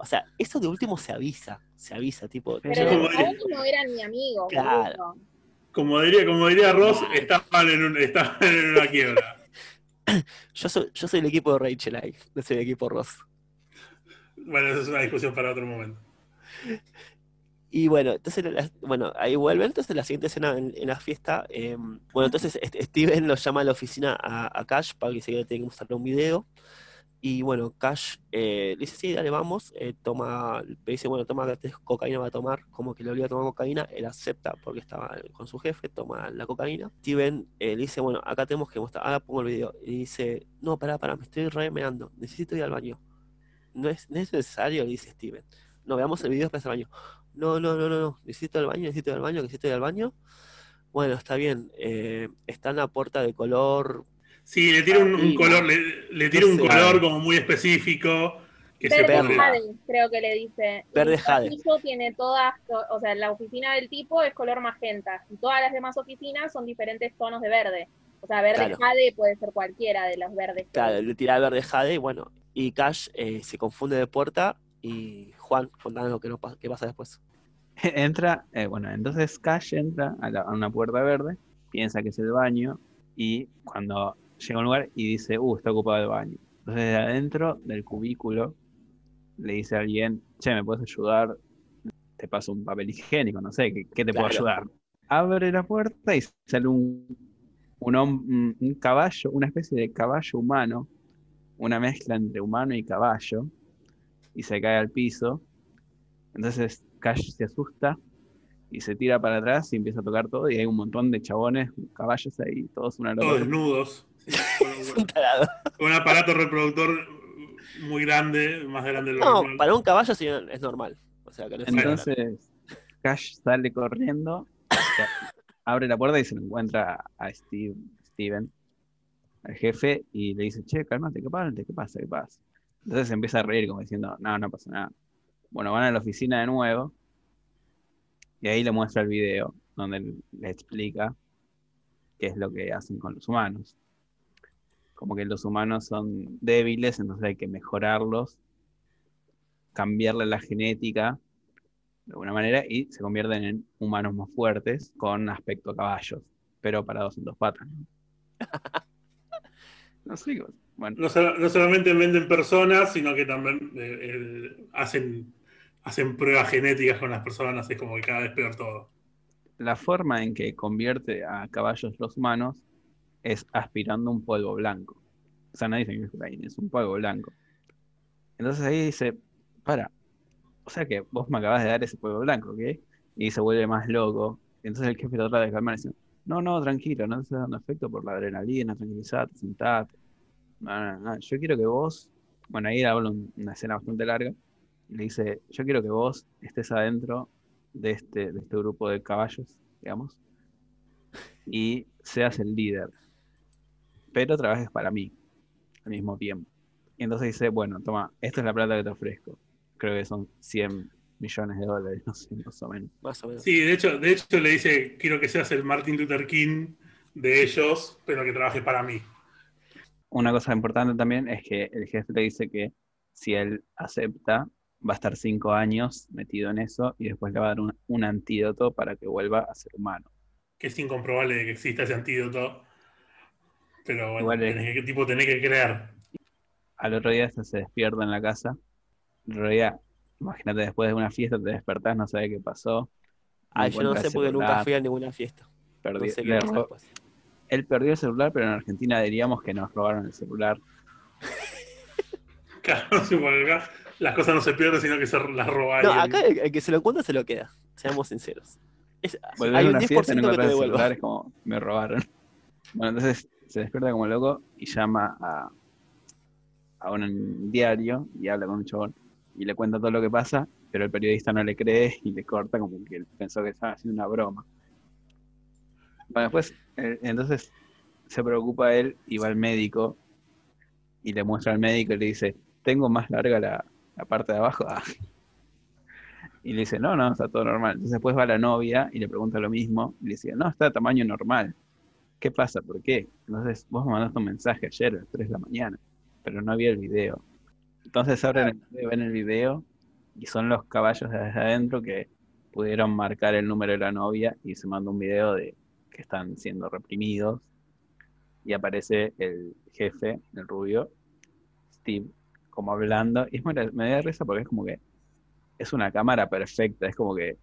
O sea, eso de último se avisa. Se avisa, tipo. Pero como diría, no eran mi amigo. Claro. Como diría, como diría Ross, estaban en, un, estaban en una quiebra. yo, soy, yo soy el equipo de Rachel ahí, no soy el equipo Ross. Bueno, esa es una discusión para otro momento. Y bueno, entonces, bueno, ahí vuelve. Entonces, la siguiente escena en, la fiesta, em, bueno, entonces Steven lo llama a la oficina a, Cash para que se tiene que mostrarle un video. Y bueno, Cash eh, le dice, sí, dale, vamos. Eh, toma, le dice, bueno, toma cocaína va a tomar. Como que le obliga a tomar cocaína. Él acepta porque estaba con su jefe, toma la cocaína. Steven eh, le dice, bueno, acá tenemos que mostrar, ahora pongo el video. Y dice, no, pará, pará, me estoy remeando, necesito ir al baño no es, necesario, dice Steven. No, veamos el video después del baño. no, no, no, no, no, necesito ir al baño, necesito ir al baño, necesito ir al baño. Bueno, está bien, eh, está en la puerta de color Sí, le tira un, color, le, le un sé. color como muy específico. Que se Verde jade, creo que le dice. Verde el jade. tiene todas, to- o sea, la oficina del tipo es color magenta. Y todas las demás oficinas son diferentes tonos de verde. O sea, verde Claro. jade puede ser cualquiera de los verdes. Claro, le tira verde jade, y bueno, y Cash eh, se confunde de puerta y Juan, contanos lo que, no qué pasa después. entra, eh, bueno, entonces Cash entra a, la- a una puerta verde, piensa que es el baño, y cuando llega a un lugar y dice, uh, está ocupado el baño. Entonces de adentro del cubículo le dice a alguien, che, ¿me puedes ayudar? Te paso un papel higiénico, no sé, ¿qué, qué te puedo ayudar? Abre la puerta y sale un, un, hom- un- un caballo, una especie de caballo humano, una mezcla entre humano y caballo, y se cae al piso. Entonces Cash se asusta y se tira para atrás y empieza a tocar todo y hay un montón de chabones, caballos ahí, todos una todos locura. Es un tarado. Con un aparato reproductor muy grande, más grande de lo No, normal. para un caballo sí es normal. O sea, que no es Entonces Cash sale corriendo, abre la puerta y se encuentra a Steve, Steven, al jefe, y le dice, che, cálmate, ¿qué pasa? ¿Qué pasa? ¿Qué pasa? Entonces se empieza a reír como diciendo, no, no pasa nada. Bueno, van a la oficina de nuevo y ahí le muestra el video donde le explica qué es lo que hacen con los humanos. Como que los humanos son débiles, entonces hay que mejorarlos, cambiarle la genética de alguna manera y se convierten en humanos más fuertes con aspecto caballos, pero parados en dos patas. ¿no? no sé, bueno, No, no solamente venden personas, sino que también eh, eh, hacen, hacen pruebas genéticas con las personas. Es como que cada vez peor todo. la forma en que convierte a caballos los humanos es aspirando un polvo blanco. O sea, no dicen que es un polvo blanco. Entonces ahí dice, para, o sea que vos me acabas de dar ese polvo blanco, ¿ok? Y se vuelve más loco. Entonces el jefe trata de calmar y dice, no, no, tranquilo, no te dando efecto por la adrenalina, tranquilizate, sentate. No, no, no, yo quiero que vos, bueno, ahí habla un- una escena bastante larga, y le dice, yo quiero que vos estés adentro de este, de este grupo de caballos, digamos, y seas el líder, pero trabajes para mí al mismo tiempo. Y entonces dice, bueno, toma, esta es la plata que te ofrezco. Creo que son 100 millones de dólares, no sé, más o menos. Más o menos. Sí, de hecho, de hecho le dice, quiero que seas el Martin Luther King de ellos, pero que trabajes para mí. Una cosa importante también es que el jefe le dice que si él acepta, va a estar cinco años metido en eso y después le va a dar un, un antídoto para que vuelva a ser humano. Que es incomprobable de que exista ese antídoto. Pero bueno, Igual tenés que, tipo, tenés que creer. Al otro día se despierta en la casa. El otro día, imagínate, después de una fiesta te despertás, no sabes qué pasó. Ah, yo no encuentra sé porque nunca fui a ninguna fiesta. No perdió- sé qué después. él perdió el celular, pero en Argentina diríamos que nos robaron el celular. Claro, acá las cosas no se pierden, sino que se las roba No, acá el, el que se lo cuenta se lo queda. Seamos sinceros. Es- hay un una 10% fiesta y no que te devuelva. es como, me robaron. Bueno, entonces se despierta como loco y llama a, a un diario y habla con un chabón y le cuenta todo lo que pasa, pero el periodista no le cree y le corta como que pensó que estaba haciendo una broma. Bueno, después, eh, entonces se preocupa él y va al médico y le muestra al médico y le dice, tengo más larga la, la parte de abajo. Y le dice, no, no, está todo normal. Entonces después va la novia y le pregunta lo mismo y le dice, no, está a tamaño normal. ¿Qué pasa? ¿Por qué? Entonces vos me mandaste un mensaje ayer a las 3 de la mañana, pero no había el video. Entonces abren el ven el video y son los caballos desde adentro que pudieron marcar el número de la novia y se manda un video de que están siendo reprimidos y aparece el jefe, el rubio, Steve, como hablando. Y es gra- me da risa porque es como que es una cámara perfecta, es como que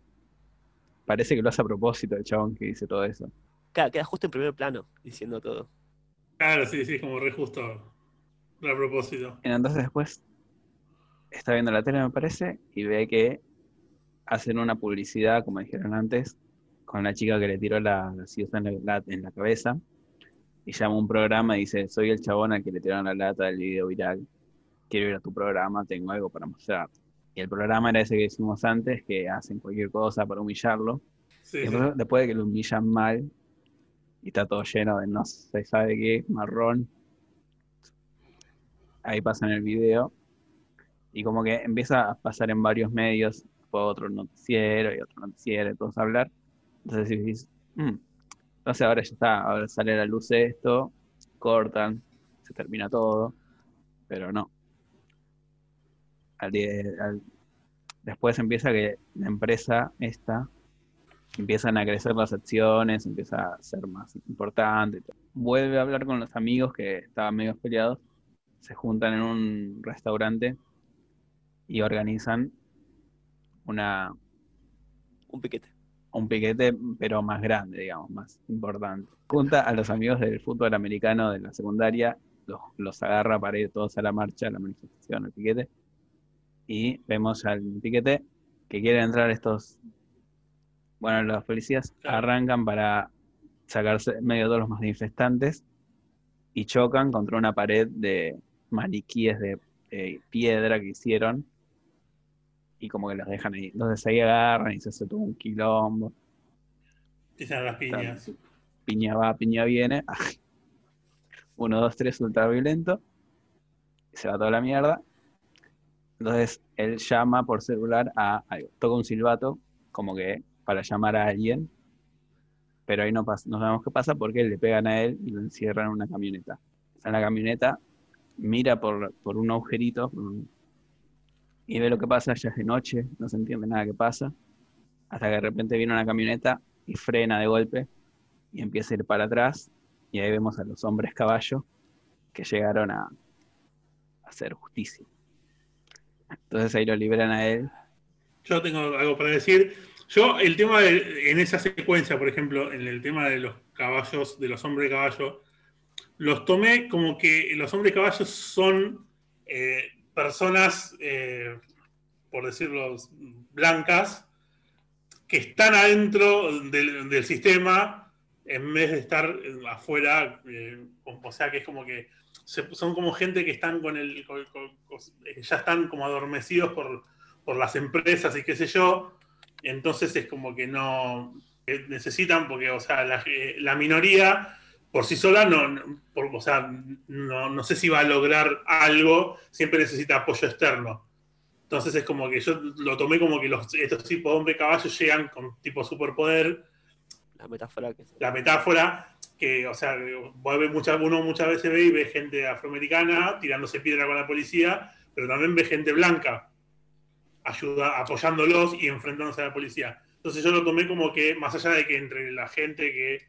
parece que lo hace a propósito el chabón que dice todo eso. Queda, queda justo en primer plano diciendo todo. Claro, sí, sí, es como re justo. A propósito. Entonces después está viendo la tele, me parece, y ve que hacen una publicidad, como dijeron antes, con la chica que le tiró la gaseosa en la, en la cabeza. Y llama a un programa y dice, soy el chabón al que le tiraron la lata del video viral. Quiero ir a tu programa, tengo algo para mostrar. Y el programa era ese que decimos antes, que hacen cualquier cosa para humillarlo. Sí, Y sí. después, después de que lo humillan mal, y está todo lleno de no se sabe qué, marrón, ahí pasan el video, y como que empieza a pasar en varios medios, después otro noticiero y otro noticiero, y todos a hablar. Entonces decís, "Mm, entonces ahora ya está, ahora sale a la luz esto, cortan, se termina todo, pero no. Al al- después empieza que la empresa esta empiezan a crecer las acciones, empieza a ser más importante. Vuelve a hablar con los amigos que estaban medio peleados, se juntan en un restaurante y organizan una, Un piquete. un piquete, pero más grande, digamos, más importante. Junta a los amigos del fútbol americano de la secundaria, los, los agarra para ir todos a la marcha, a la manifestación, al piquete, y vemos al piquete que quieren entrar estos, bueno, los policías Claro. arrancan para sacarse medio de todos los manifestantes y chocan contra una pared de maniquíes de eh, piedra que hicieron y como que los dejan ahí. Entonces ahí agarran y se hace todo un quilombo. Empiezan las piñas. Piña va, piña viene. Uno, dos, tres, ultra violento. Se va toda la mierda. Entonces él llama por celular a. Toca un silbato, como que para llamar a alguien. Pero ahí no, pasa, no sabemos qué pasa porque le pegan a él y lo encierran en una camioneta. Está en la camioneta, mira por, por un agujerito y ve lo que pasa. Ya es de noche, no se entiende nada que pasa. Hasta que de repente viene una camioneta y frena de golpe y empieza a ir para atrás. Y ahí vemos a los hombres caballo que llegaron a, a hacer justicia. Entonces ahí lo liberan a él. Yo tengo algo para decir. Yo, el tema de, en esa secuencia, por ejemplo, en el tema de los caballos, de los hombres caballo, los tomé como que los hombres caballos son eh, personas, eh, por decirlo, blancas, que están adentro del, sistema en vez de estar eh, afuera. eh, o sea, que es como que son como gente que están con el. con- eh, ya están como adormecidos por, por las empresas y qué sé yo. Entonces es como que no necesitan, porque, o sea, la, eh, la minoría por sí sola no, no- por- o sea, no, no sé si va a lograr algo, siempre necesita apoyo externo. Entonces es como que yo lo tomé como que los, estos tipos de hombre caballos llegan con tipo superpoder. La metáfora que la metáfora que, o sea, muchas- uno muchas veces ve y ve gente afroamericana tirándose piedra con la policía, pero también ve gente blanca ayuda, apoyándolos y enfrentándose a la policía. Entonces yo lo tomé como que, más allá de que entre la gente que,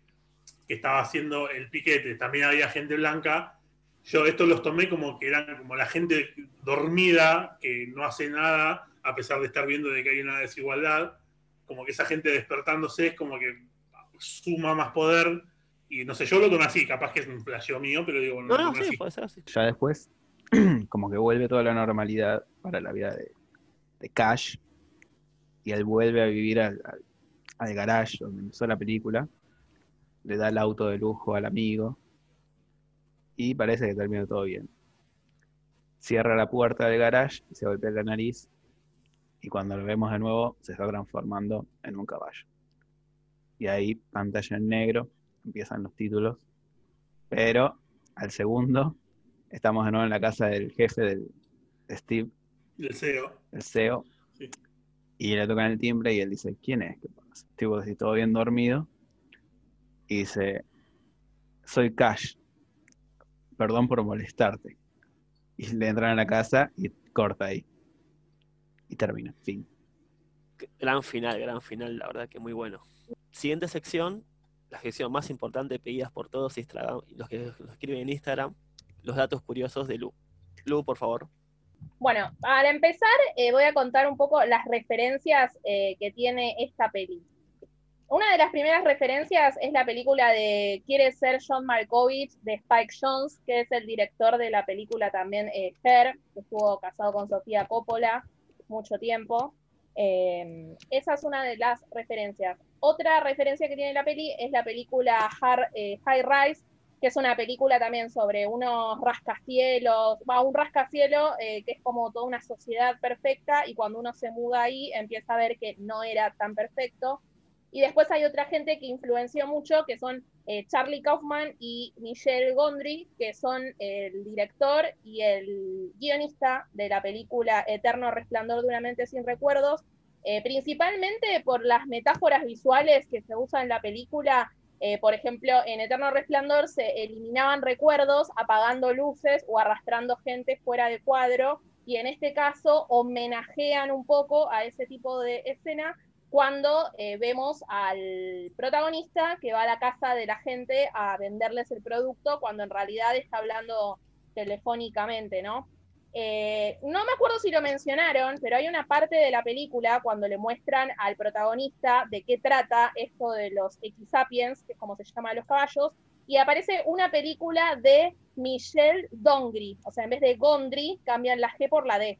que estaba haciendo el piquete también había gente blanca, yo estos los tomé como que eran como la gente dormida, que no hace nada, a pesar de estar viendo de que hay una desigualdad, como que esa gente despertándose es como que suma más poder. Y no sé, yo lo tomé así, capaz que es un flasheo mío, pero digo, No, lo no, tomé sí, así. puede ser así. Ya después, como que vuelve toda la normalidad para la vida de, de Cash. Y él vuelve a vivir al, al, garage donde empezó la película. Le da el auto de lujo al amigo. Y parece que termina todo bien. Cierra la puerta del garage se golpea la nariz. Y cuando lo vemos de nuevo, se está transformando en un caballo. Y ahí, pantalla en negro, empiezan los títulos. Pero al segundo, estamos de nuevo en la casa del jefe del de Steve, El CEO. El CEO. Sí. Y le tocan el timbre y él dice, ¿quién es? ¿Qué pasa? Tipo así, todo bien dormido. Y dice, soy Cash. Perdón por molestarte. Y le entran a la casa y corta ahí. Y termina. Fin. Gran final, gran final, la verdad que muy bueno. Siguiente sección, la sección más importante pedidas por todos Instagram, los que los escriben en Instagram, los datos curiosos de Lu. Lu, por favor. Bueno, para empezar, eh, voy a contar un poco las referencias eh, que tiene esta peli. Una de las primeras referencias es la película de Quiere ser John Malkovich de Spike Jones, que es el director de la película también eh, Her, que estuvo casado con Sofía Coppola mucho tiempo. Eh, esa es una de las referencias. Otra referencia que tiene la peli es la película eh, High Rise que es una película también sobre unos rascacielos, va, un rascacielo eh, que es como toda una sociedad perfecta y cuando uno se muda ahí empieza a ver que no era tan perfecto. Y después hay otra gente que influenció mucho, que son eh, Charlie Kaufman y Michelle Gondry, que son el director y el guionista de la película Eterno Resplandor de una mente sin recuerdos, eh, principalmente por las metáforas visuales que se usan en la película eh, por ejemplo, en Eterno Resplandor se eliminaban recuerdos apagando luces o arrastrando gente fuera de cuadro, y en este caso homenajean un poco a ese tipo de escena cuando eh, vemos al protagonista que va a la casa de la gente a venderles el producto cuando en realidad está hablando telefónicamente, ¿no? Eh, no me acuerdo si lo mencionaron, pero hay una parte de la película cuando le muestran al protagonista de qué trata esto de los X-Sapiens, que es como se llama los caballos, y aparece una película de Michelle Dongri, o sea, en vez de Gondry, cambian la G por la D.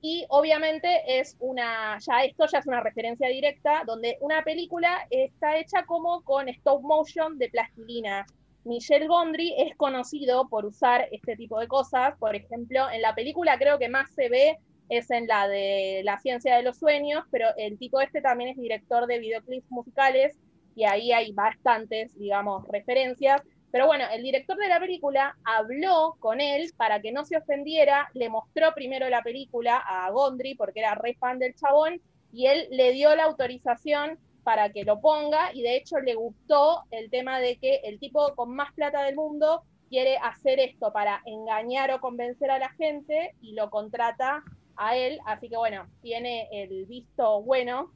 Y obviamente es una, ya esto ya es una referencia directa, donde una película está hecha como con stop motion de plastilina. Michel Gondry es conocido por usar este tipo de cosas. Por ejemplo, en la película creo que más se ve es en la de La ciencia de los sueños, pero el tipo este también es director de videoclips musicales y ahí hay bastantes, digamos, referencias. Pero bueno, el director de la película habló con él para que no se ofendiera, le mostró primero la película a Gondry porque era re fan del chabón y él le dio la autorización para que lo ponga y de hecho le gustó el tema de que el tipo con más plata del mundo quiere hacer esto para engañar o convencer a la gente y lo contrata a él, así que bueno, tiene el visto bueno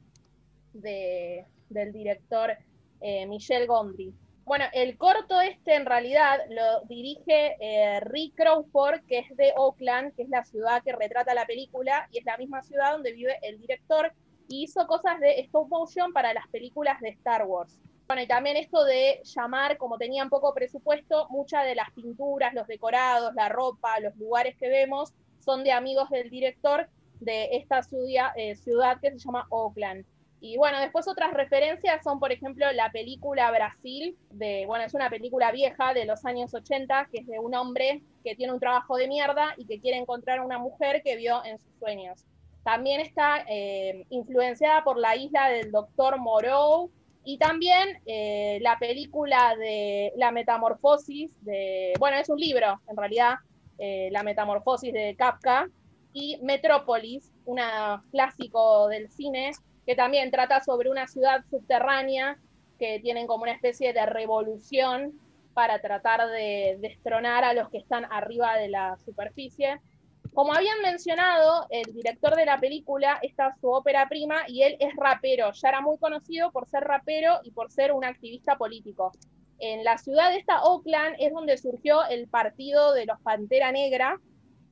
de, del director eh, Michel Gondry. Bueno, el corto este en realidad lo dirige eh, Rick Crawford, que es de Oakland, que es la ciudad que retrata la película, y es la misma ciudad donde vive el director, y hizo cosas de stop motion para las películas de Star Wars. Bueno, y también esto de llamar, como tenían poco presupuesto, muchas de las pinturas, los decorados, la ropa, los lugares que vemos son de amigos del director de esta ciudad, eh, ciudad que se llama Oakland. Y bueno, después otras referencias son, por ejemplo, la película Brasil, de, bueno, es una película vieja de los años 80, que es de un hombre que tiene un trabajo de mierda y que quiere encontrar a una mujer que vio en sus sueños. También está eh, influenciada por la isla del doctor Moreau y también eh, la película de La Metamorfosis, de, bueno, es un libro en realidad, eh, La Metamorfosis de Kafka, y Metrópolis, un clásico del cine, que también trata sobre una ciudad subterránea que tienen como una especie de revolución para tratar de destronar a los que están arriba de la superficie. Como habían mencionado, el director de la película está su ópera prima y él es rapero. Ya era muy conocido por ser rapero y por ser un activista político. En la ciudad de esta Oakland es donde surgió el partido de los Pantera Negra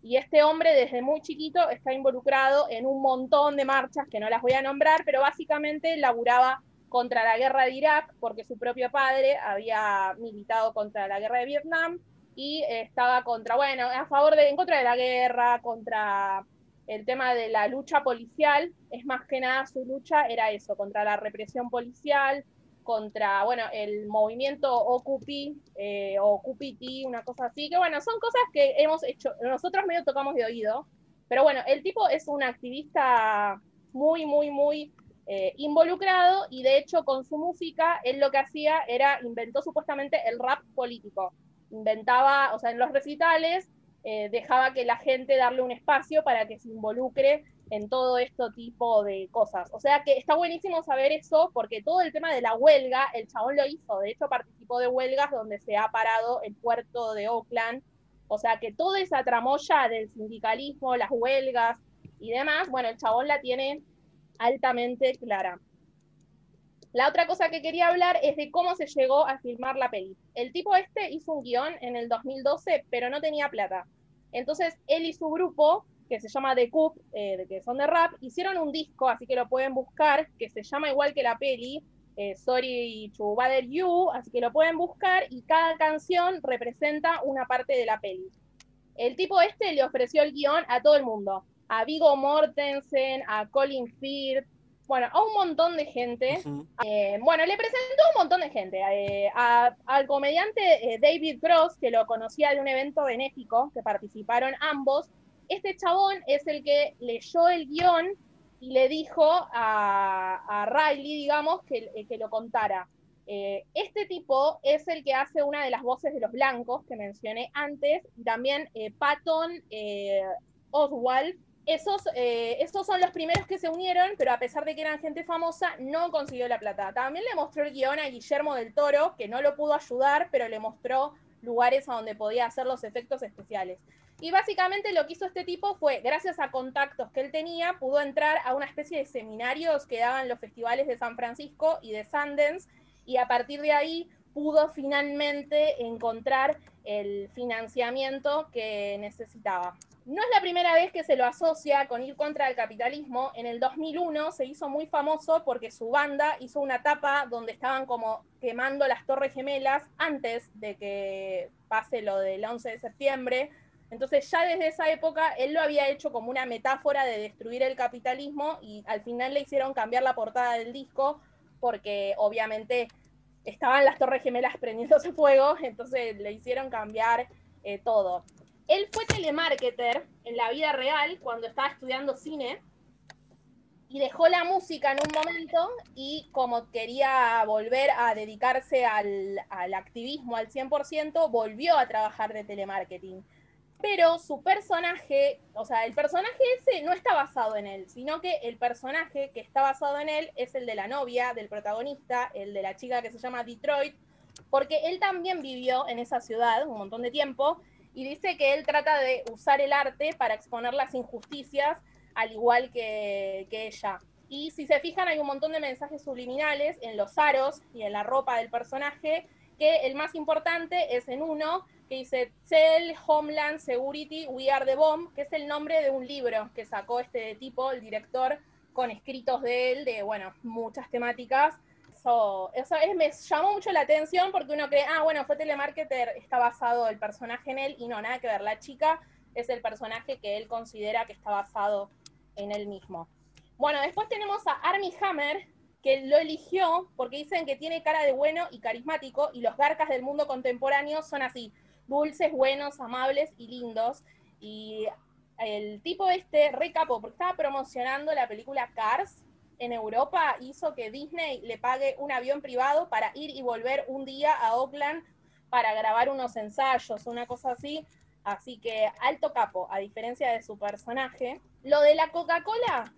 y este hombre desde muy chiquito está involucrado en un montón de marchas que no las voy a nombrar, pero básicamente laburaba contra la guerra de Irak porque su propio padre había militado contra la guerra de Vietnam y estaba contra, bueno, a favor de, en contra de la guerra, contra el tema de la lucha policial, es más que nada su lucha era eso, contra la represión policial, contra, bueno, el movimiento Occupy, eh, Occupity, una cosa así, que bueno, son cosas que hemos hecho, nosotros medio tocamos de oído, pero bueno, el tipo es un activista muy, muy, muy eh, involucrado y de hecho con su música, él lo que hacía era, inventó supuestamente el rap político inventaba, o sea, en los recitales, eh, dejaba que la gente darle un espacio para que se involucre en todo este tipo de cosas. O sea que está buenísimo saber eso, porque todo el tema de la huelga, el chabón lo hizo, de hecho participó de huelgas donde se ha parado el puerto de Oakland. O sea que toda esa tramoya del sindicalismo, las huelgas y demás, bueno, el chabón la tiene altamente clara. La otra cosa que quería hablar es de cómo se llegó a filmar la peli. El tipo este hizo un guion en el 2012, pero no tenía plata. Entonces él y su grupo, que se llama The Coop, eh, que son de rap, hicieron un disco, así que lo pueden buscar, que se llama igual que la peli, eh, Sorry to Bother You, así que lo pueden buscar y cada canción representa una parte de la peli. El tipo este le ofreció el guion a todo el mundo, a Vigo Mortensen, a Colin Firth, bueno, a un montón de gente. Eh, bueno, le presentó un montón de gente. eh, a- al comediante eh, David Cross, que lo conocía de un evento benéfico, que participaron ambos. Este chabón es el que leyó el guion y le dijo a, a Riley, digamos, que, que lo contara. Este tipo es el que hace una de las voces de los blancos que mencioné antes, y también Patton Oswald. Esos, eh, estos son los primeros que se unieron, pero a pesar de que eran gente famosa, no consiguió la plata. También le mostró el guion a Guillermo del Toro, que no lo pudo ayudar, pero le mostró lugares a donde podía hacer los efectos especiales. Y básicamente lo que hizo este tipo fue, gracias a contactos que él tenía, pudo entrar a una especie de seminarios que daban los festivales de San Francisco y de Sundance, y a partir de ahí pudo finalmente encontrar el financiamiento que necesitaba. No es la primera vez que se lo asocia con ir contra el capitalismo. En el 2001 se hizo muy famoso porque su banda hizo una tapa donde estaban como quemando las Torres Gemelas antes de que pase lo del 11 de septiembre. Entonces ya desde esa época él lo había hecho como una metáfora de destruir el capitalismo y al final le hicieron cambiar la portada del disco porque obviamente estaban las Torres Gemelas prendiéndose fuego, entonces le hicieron cambiar eh, todo. Él fue telemarketer en la vida real cuando estaba estudiando cine y dejó la música en un momento y como quería volver a dedicarse al, al activismo al 100%, volvió a trabajar de telemarketing. Pero su personaje, o sea, el personaje ese no está basado en él, sino que el personaje que está basado en él es el de la novia del protagonista, el de la chica que se llama Detroit, porque él también vivió en esa ciudad un montón de tiempo y dice que él trata de usar el arte para exponer las injusticias al igual que, ella. Y si se fijan, hay un montón de mensajes subliminales en los aros y en la ropa del personaje, que el más importante es en uno que dice Tell Homeland Security We Are the Bomb, que es el nombre de un libro que sacó este tipo, el director, con escritos de él, de, bueno, muchas temáticas. Eso, eso es, me llamó mucho la atención porque uno cree, ah, bueno, fue telemarketer, está basado el personaje en él, y no, nada que ver, la chica es el personaje que él considera que está basado en él mismo. Bueno, después tenemos a Armie Hammer, que lo eligió porque dicen que tiene cara de bueno y carismático, y los garcas del mundo contemporáneo son así, dulces, buenos, amables y lindos. Y el tipo este, recapo, porque estaba promocionando la película Cars en Europa, hizo que Disney le pague un avión privado para ir y volver un día a Oakland para grabar unos ensayos, una cosa así. Así que alto capo, a diferencia de su personaje. Lo de la Coca-Cola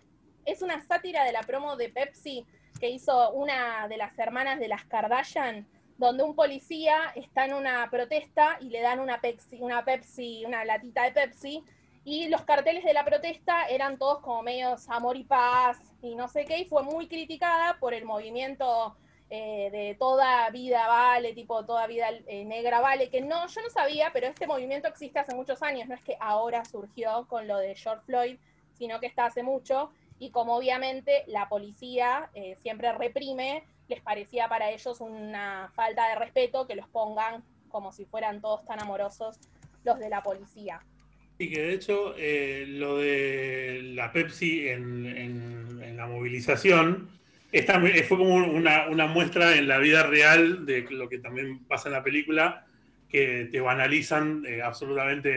es una sátira de la promo de Pepsi que hizo una de las hermanas de las Kardashian, donde un policía está en una protesta y le dan una Pepsi, una Pepsi, una latita de Pepsi, y los carteles de la protesta eran todos como medios amor y paz y no sé qué, y fue muy criticada por el movimiento eh, de toda vida vale, tipo toda vida eh, negra vale, que no, yo no sabía, pero este movimiento existe hace muchos años, no es que ahora surgió con lo de George Floyd, sino que está hace mucho, y como obviamente la policía eh, siempre reprime, les parecía para ellos una falta de respeto que los pongan como si fueran todos tan amorosos los de la policía. Y que de hecho eh, lo de la Pepsi en, en- en la movilización esta fue como una, una muestra en la vida real de lo que también pasa en la película, que te banalizan eh, absolutamente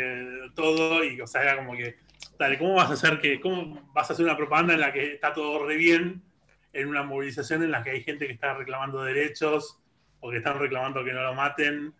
todo y o sea, era como que, dale, ¿cómo vas a hacer que, cómo vas a hacer una propaganda en la que está todo re bien, en una movilización en la que hay gente que está reclamando derechos o que están reclamando que no lo maten?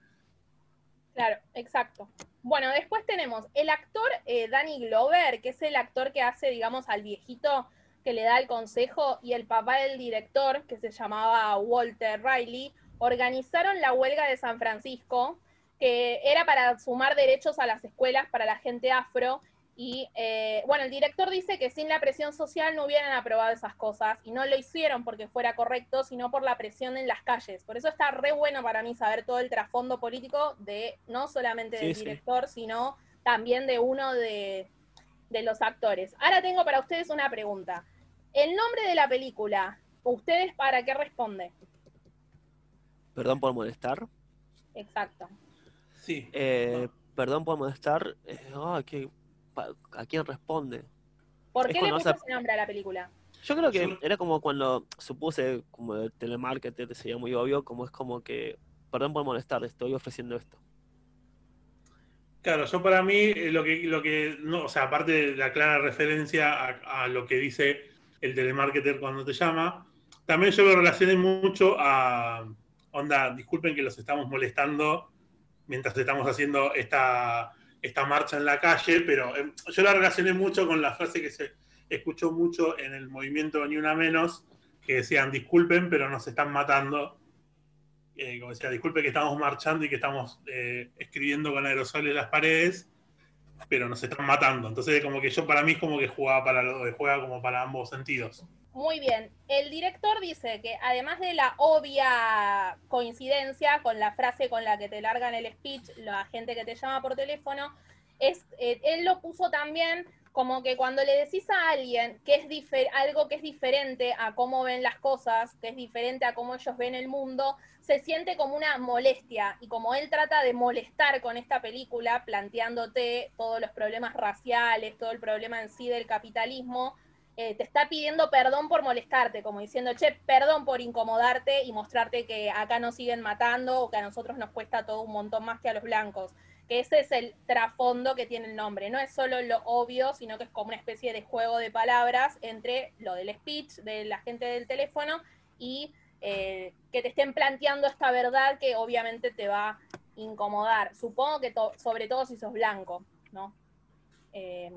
Claro, exacto. Bueno, después tenemos el actor eh, Danny Glover, que es el actor que hace, digamos, al viejito que le da el consejo, y el papá del director, que se llamaba Walter Riley, organizaron la huelga de San Francisco, que era para sumar derechos a las escuelas para la gente afro. Y eh, bueno, el director dice que sin la presión social no hubieran aprobado esas cosas y no lo hicieron porque fuera correcto, sino por la presión en las calles. Por eso está re bueno para mí saber todo el trasfondo político de no solamente del Sí, sí. director, sino también de uno de, de los actores. Ahora tengo para ustedes una pregunta. El nombre de la película, ¿ustedes para qué responde? Perdón por molestar. Exacto. Sí. Eh, perdón por molestar. eh, ah, ¿qué- ¿A quién responde? ¿Por Es qué le puso ese nombre a la película? Yo creo que era como cuando supuse, como el telemarketer, te sería muy obvio, como es como que, perdón por molestar, estoy ofreciendo esto. Claro, yo para mí eh, lo que, lo que no, o sea, aparte de la clara referencia a, a lo que dice el telemarketer cuando te llama, también yo lo relacioné mucho a, onda, disculpen que los estamos molestando mientras estamos haciendo esta, esta marcha en la calle, pero eh, yo la relacioné mucho con la frase que se escuchó mucho en el movimiento Ni Una Menos, que decían, disculpen, pero nos están matando. Eh, como decía, disculpe que estamos marchando y que estamos eh, escribiendo con aerosoles las paredes, pero nos están matando. Entonces, como que yo para mí es como que jugaba para lo- juega como para ambos sentidos. Muy bien. El director dice que además de la obvia coincidencia con la frase con la que te largan el speech, la gente que te llama por teléfono, es, eh, él lo puso también como que cuando le decís a alguien que es algo que es diferente a cómo ven las cosas, que es diferente a cómo ellos ven el mundo, se siente como una molestia. Y como él trata de molestar con esta película, planteándote todos los problemas raciales, todo el problema en sí del capitalismo, eh, te está pidiendo perdón por molestarte, como diciendo, che, perdón por incomodarte y mostrarte que acá nos siguen matando que a nosotros nos cuesta todo un montón más que a los blancos. Que ese es el trasfondo que tiene el nombre. No es solo lo obvio, sino que es como una especie de juego de palabras entre lo del speech de la gente del teléfono y eh, que te estén planteando esta verdad que obviamente te va a incomodar. Supongo que sobre todo si sos blanco, ¿no? Eh,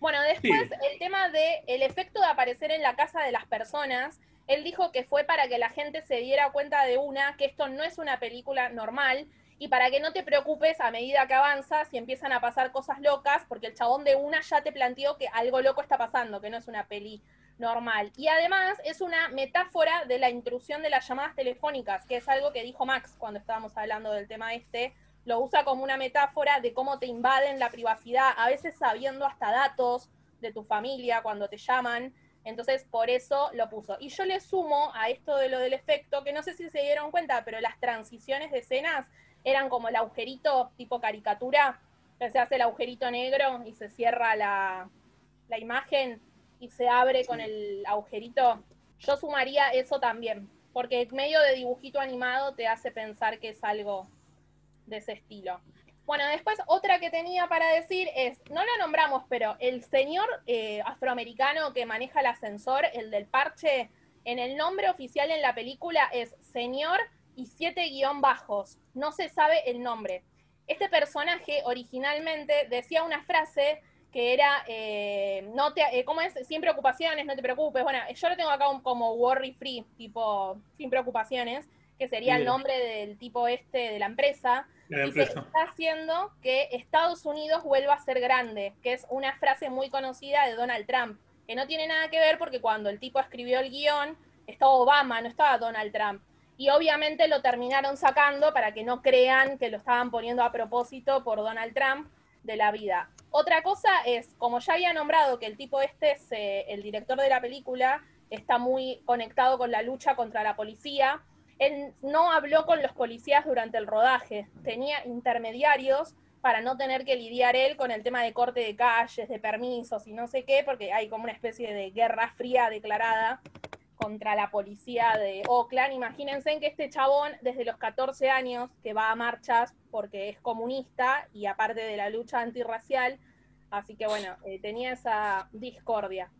bueno, después Sí. el tema de el efecto de aparecer en la casa de las personas, él dijo que fue para que la gente se diera cuenta de una, que esto no es una película normal, y para que no te preocupes a medida que avanzas y empiezan a pasar cosas locas, porque el chabón de una ya te planteó que algo loco está pasando, que no es una peli normal. Y además es una metáfora de la intrusión de las llamadas telefónicas, que es algo que dijo Max cuando estábamos hablando del tema este, lo usa como una metáfora de cómo te invaden la privacidad, a veces sabiendo hasta datos de tu familia cuando te llaman. Entonces, por eso lo puso. Y yo le sumo a esto de lo del efecto, que no sé si se dieron cuenta, pero las transiciones de escenas eran como el agujerito tipo caricatura, se hace el agujerito negro y se cierra la, la imagen y se abre con el agujerito. Yo sumaría eso también, porque en medio de dibujito animado te hace pensar que es algo de ese estilo. Bueno, después otra que tenía para decir es, no lo nombramos, pero el señor eh, afroamericano que maneja el ascensor, el del parche, en el nombre oficial en la película es señor y siete guion bajos. No se sabe el nombre. Este personaje originalmente decía una frase que era, eh, no te, eh, ¿cómo es? Sin preocupaciones, no te preocupes. Bueno, yo lo tengo acá como worry free, tipo sin preocupaciones, que sería el nombre del tipo este de la empresa. la Y se empresa. está haciendo que Estados Unidos vuelva a ser grande, que es una frase muy conocida de Donald Trump, que no tiene nada que ver porque cuando el tipo escribió el guion, estaba Obama, no estaba Donald Trump. Y obviamente lo terminaron sacando para que no crean que lo estaban poniendo a propósito por Donald Trump de la vida. Otra cosa es, como ya había nombrado que el tipo este es eh, el director de la película, está muy conectado con la lucha contra la policía, él no habló con los policías durante el rodaje, tenía intermediarios para no tener que lidiar él con el tema de corte de calles, de permisos y no sé qué, porque hay como una especie de guerra fría declarada contra la policía de Oakland. Imagínense que este chabón desde los 14 años que va a marchas porque es comunista y aparte de la lucha antirracial, así que bueno, eh, tenía esa discordia.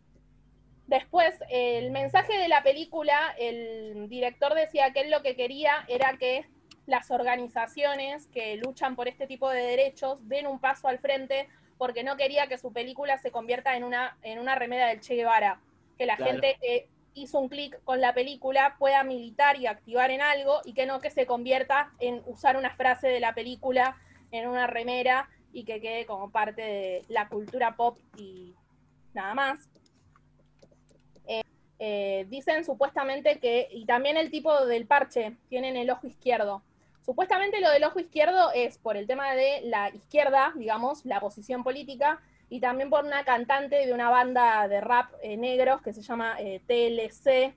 Después, el mensaje de la película, el director decía que él lo que quería era que las organizaciones que luchan por este tipo de derechos den un paso al frente porque no quería que su película se convierta en una, en una remera del Che Guevara, que la Claro. gente que hizo un clic con la película pueda militar y activar en algo y que no que se convierta en usar una frase de la película en una remera y que quede como parte de la cultura pop y nada más. Eh, dicen supuestamente que, y también el tipo del parche, tienen el ojo izquierdo. Supuestamente lo del ojo izquierdo es por el tema de la izquierda, digamos, la posición política, y también por una cantante de una banda de rap eh, negros que se llama eh, TLC,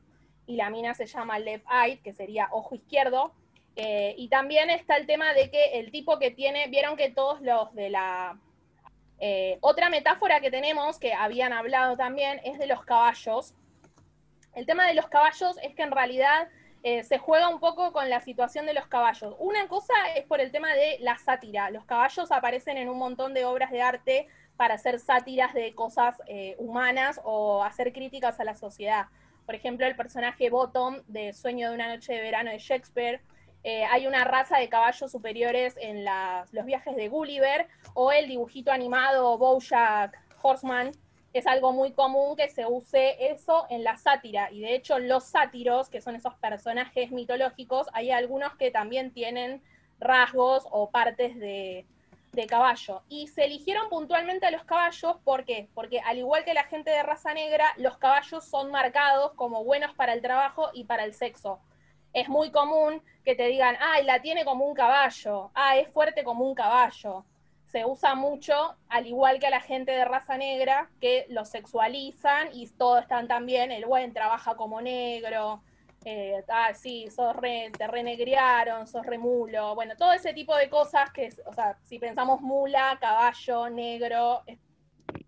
y la mina se llama Left Eye, que sería ojo izquierdo. Y también está el tema de que el tipo que tiene, vieron que todos los de la... otra metáfora que tenemos, que habían hablado también, es de los caballos, El tema de los caballos es que en realidad eh, se juega un poco con la situación de los caballos. Una cosa es por el tema de la sátira. Los caballos aparecen en un montón de obras de arte para hacer sátiras de cosas eh, humanas o hacer críticas a la sociedad. Por ejemplo, el personaje Bottom de Sueño de una noche de verano de Shakespeare. Eh, hay una raza de caballos superiores en los viajes de Gulliver o el dibujito animado Bojack Horseman, es algo muy común que se use eso en la sátira. Y de hecho, los sátiros, que son esos personajes mitológicos, hay algunos que también tienen rasgos o partes de, caballo. Y se eligieron puntualmente a los caballos, ¿por qué? Porque al igual que la gente de raza negra, los caballos son marcados como buenos para el trabajo y para el sexo. Es muy común que te digan, ay, la tiene como un caballo, ah, es fuerte como un caballo se usa mucho, al igual que a la gente de raza negra, que lo sexualizan y todos están también, el buen trabaja como negro, eh, ah, sí, sos re, te renegriaron, sos remulo, bueno, todo ese tipo de cosas que, o sea, si pensamos mula, caballo, negro.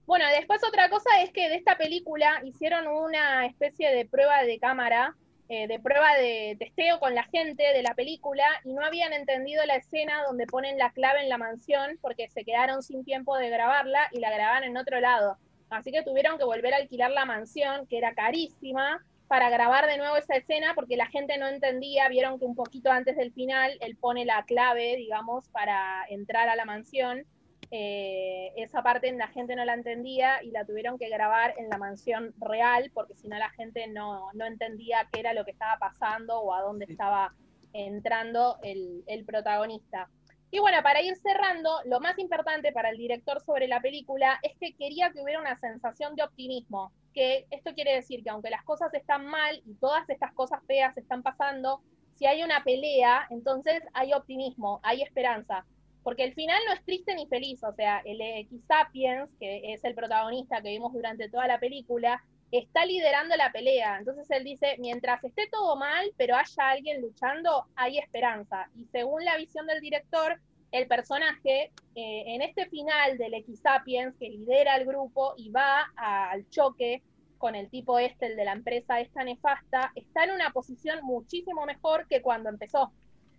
Bueno, después otra cosa es que de esta película hicieron una especie de prueba de cámara eh, de prueba de testeo con la gente de la película y no habían entendido la escena donde ponen la clave en la mansión porque se quedaron sin tiempo de grabarla y la grababan en otro lado. Así que tuvieron que volver a alquilar la mansión, que era carísima, para grabar de nuevo esa escena porque la gente no entendía, vieron que un poquito antes del final él pone la clave, digamos, para entrar a la mansión eh, esa parte la gente no la entendía y la tuvieron que grabar en la mansión real porque si no la gente no, entendía qué era lo que estaba pasando o a dónde estaba entrando el, el protagonista. Y bueno, para ir cerrando, lo más importante para el director sobre la película es que quería que hubiera una sensación de optimismo, que esto quiere decir que aunque las cosas están mal y todas estas cosas feas están pasando, si hay una pelea, entonces hay optimismo, hay esperanza porque el final no es triste ni feliz, o sea, el X Sapiens, que es el protagonista que vimos durante toda la película, está liderando la pelea. Entonces él dice, mientras esté todo mal, pero haya alguien luchando, hay esperanza. Y según la visión del director, el personaje eh, en este final del X Sapiens, que lidera el grupo y va al choque con el tipo este, el de la empresa esta nefasta, está en una posición muchísimo mejor que cuando empezó.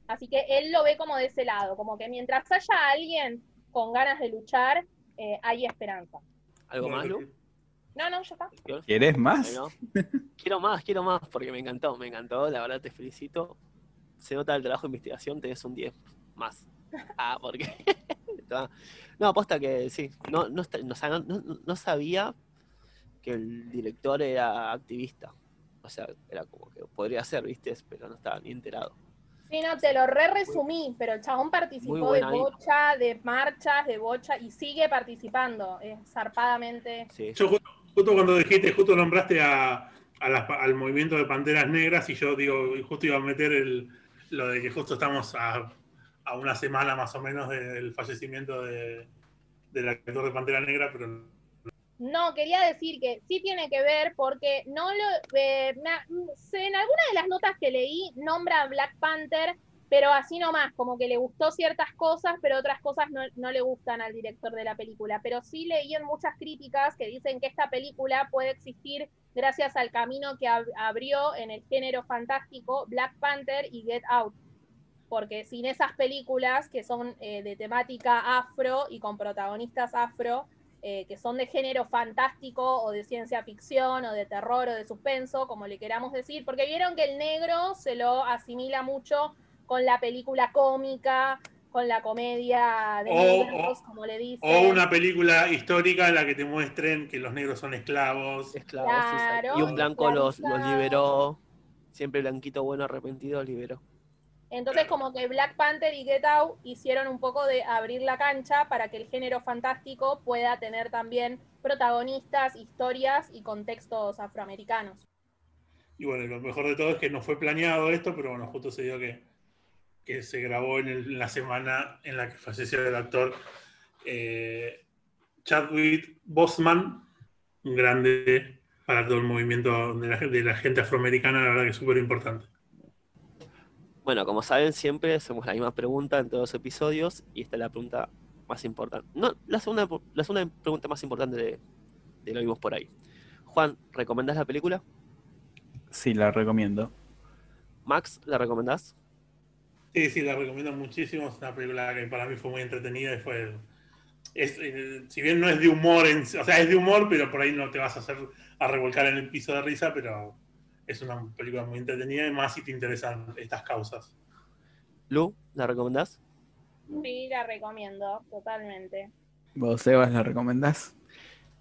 Así que él lo ve como de ese lado, como que mientras haya alguien con ganas de luchar, eh, hay esperanza. ¿Algo más, Lu? No, no, ya está. ¿Quieres más? quiero más, quiero más, porque me encantó, me encantó, la verdad te felicito. Se nota el trabajo de investigación, tenés un 10 más. Ah, porque. no, aposta que sí, no, no, no sabía que el director era activista. O sea, era como que podría ser, viste, pero no estaba ni enterado. Sí, no, te lo re resumí, pero el chabón participó de bocha, de marchas, de bocha, y sigue participando, zarpadamente. Yo justo, cuando dijiste, justo nombraste a, al movimiento de Panteras Negras, y yo digo, justo iba a meter el, lo de que justo estamos a, una semana más o menos del fallecimiento de, del actor de Pantera Negra, pero no, quería decir que sí tiene que ver porque no lo, eh, en alguna de las notas que leí nombra a Black Panther, pero así nomás, como que le gustó ciertas cosas, pero otras cosas no, le gustan al director de la película. Pero sí leí en muchas críticas que dicen que esta película puede existir gracias al camino que abrió en el género fantástico Black Panther y Get Out. Porque sin esas películas que son eh, de temática afro y con protagonistas afro, eh, que son de género fantástico o de ciencia ficción o de terror o de suspenso, como le queramos decir, porque vieron que el negro se lo asimila mucho con la película cómica, con la comedia de negros, como le dicen. O una película histórica en la que te muestren que los negros son esclavos. Esclavos, y un blanco los, los liberó, siempre blanquito bueno arrepentido liberó. Entonces como que Black Panther y Get Out hicieron un poco de abrir la cancha para que el género fantástico pueda tener también protagonistas, historias y contextos afroamericanos. Y bueno, lo mejor de todo es que no fue planeado esto, pero bueno, justo se dio que, se grabó en, la semana en la que falleció el actor eh, Chadwick Bosman, un grande para todo el movimiento de la, de la gente afroamericana, la verdad que es súper importante. Bueno, como saben, siempre hacemos la misma pregunta en todos los episodios y esta es la pregunta más importante. No, la segunda, la segunda pregunta más importante de, Lo vimos por ahí. Juan, ¿recomendás la película? Sí, la recomiendo. Max, ¿la recomendás? Sí, sí, la recomiendo muchísimo. Es una película que para mí fue muy entretenida y fue. Es, si bien no es de humor, en- o sea, es de humor, pero por ahí no te vas a hacer a revolcar en el piso de risa, pero es una película muy entretenida y más si te interesan estas causas. Lu, ¿la recomendás? Sí, la recomiendo, totalmente. ¿Vos, Sebas, la recomendás?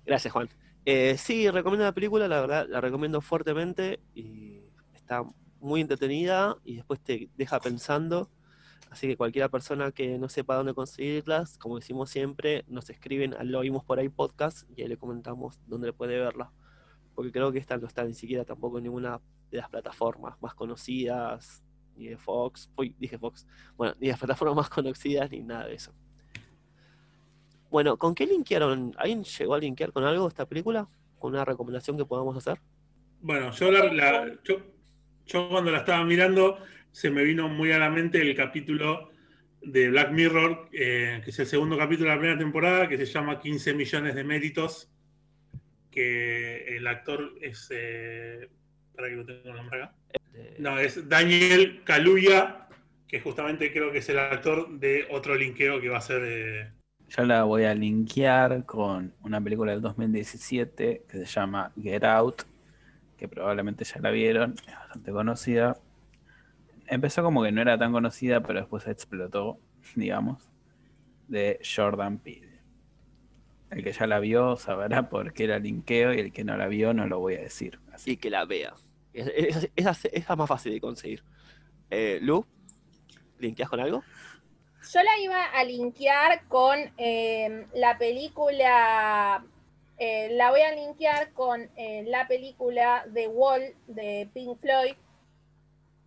Gracias, Juan. Eh, sí, recomiendo la película, la verdad, la recomiendo fuertemente y está muy entretenida y después te deja pensando. Así que cualquier persona que no sepa dónde conseguirlas, como decimos siempre, nos escriben al Lo Oímos Por Ahí podcast y ahí le comentamos dónde le puede verla. Porque creo que esta no está ni siquiera tampoco en ninguna de las plataformas más conocidas, ni de Fox, uy, dije Fox, bueno, ni de las plataformas más conocidas, ni nada de eso. Bueno, ¿con qué linkearon? ¿Alguien llegó a linkear con algo esta película? ¿Con una recomendación que podamos hacer? Bueno, yo, cuando la estaba mirando se me vino muy a la mente el capítulo de Black Mirror, eh, que es el segundo capítulo de la primera temporada, que se llama 15 millones de méritos, que el actor es... eh, para que lo tenga el nombre acá. Eh, No, es Daniel Kaluuya, que justamente creo que es el actor de otro linkeo que va a ser... eh, Yo la voy a linkear con una película del 2017 que se llama Get Out, que probablemente ya la vieron, es bastante conocida. Empezó como que no era tan conocida, pero después explotó, digamos, de Jordan Peele. El que ya la vio sabrá por qué la linkeo y el que no la vio no lo voy a decir. Así y que la vea. Es- es- Esa es más fácil de conseguir. Eh, Lu, ¿linkeas con algo? Yo la iba a linkear con eh, la película, eh, la voy a linkear con eh, la película The Wall de Pink Floyd,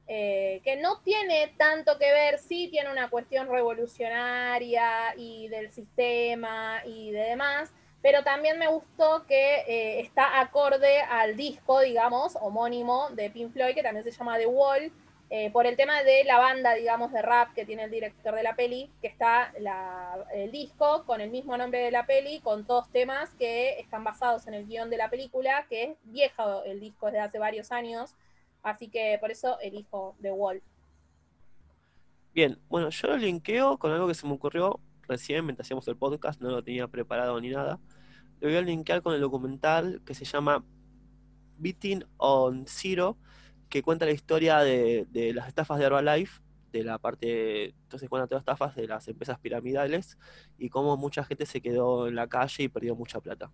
eh, que no tiene tanto que ver, sí tiene una cuestión revolucionaria y del sistema y de demás, pero también me gustó que eh, está acorde al disco, digamos, homónimo de Pink Floyd, que también se llama The Wall, eh, por el tema de la banda, digamos, de rap que tiene el director de la peli, que está la- el disco con el mismo nombre de la peli, con todos temas que están basados en el guion de la película, que es viejo el disco desde hace varios años, así que por eso elijo The Wall. Bien, bueno, yo lo linkeo con algo que se me ocurrió recién mientras hacíamos el podcast, no lo tenía preparado ni nada. Lo voy a linkear con el documental que se llama Beating on Zero, que cuenta la historia de, de las estafas de Herbalife, de la parte, entonces cuenta todas las estafas de las empresas piramidales y cómo mucha gente se quedó en la calle y perdió mucha plata.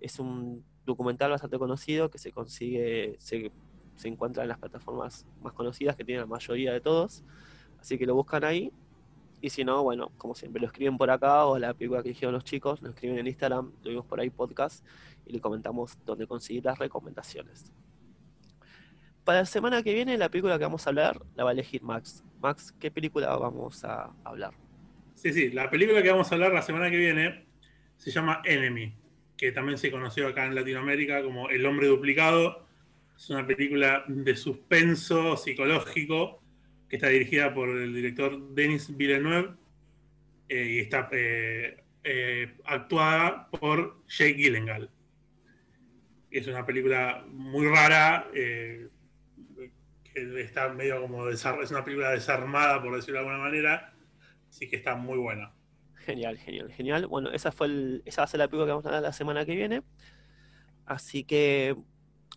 Es un documental bastante conocido que se consigue, se, se encuentra en las plataformas más conocidas que tiene la mayoría de todos. Así que lo buscan ahí. Y si no, bueno, como siempre, lo escriben por acá o la película que dijeron los chicos, lo escriben en Instagram, lo vimos por ahí podcast y le comentamos dónde conseguir las recomendaciones. Para la semana que viene, la película que vamos a hablar la va a elegir Max. Max, ¿qué película vamos a hablar? Sí, sí, la película que vamos a hablar la semana que viene se llama Enemy, que también se conoció acá en Latinoamérica como El hombre duplicado. Es una película de suspenso psicológico que está dirigida por el director Denis Villeneuve eh, y está eh, eh, actuada por Jake Gyllenhaal. Es una película muy rara, que está medio como es una película desarmada, por decirlo de alguna manera, así que está muy buena. Genial, genial, genial. Bueno, esa fue el- esa va a ser la película que vamos a hablar la semana que viene. Así que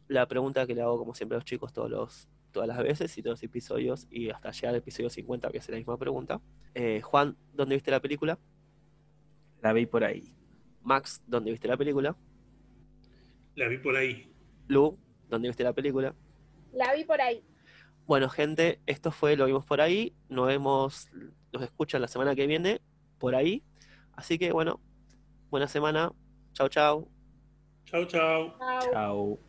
la pregunta que le hago, como siempre, a los chicos todos los, todas las veces y todos los episodios, y hasta llegar al episodio 50 voy a hacer la misma pregunta. Eh, Juan, ¿dónde viste la película? La vi por ahí. Max, ¿dónde viste la película? La vi por ahí. Lu, ¿dónde viste la película? La vi por ahí. Bueno, gente, esto fue Lo vimos por ahí. Nos vemos, nos escuchan la semana que viene por ahí. Así que, bueno, buena semana. Chau, chau. Chau, chau. Chao. Chao.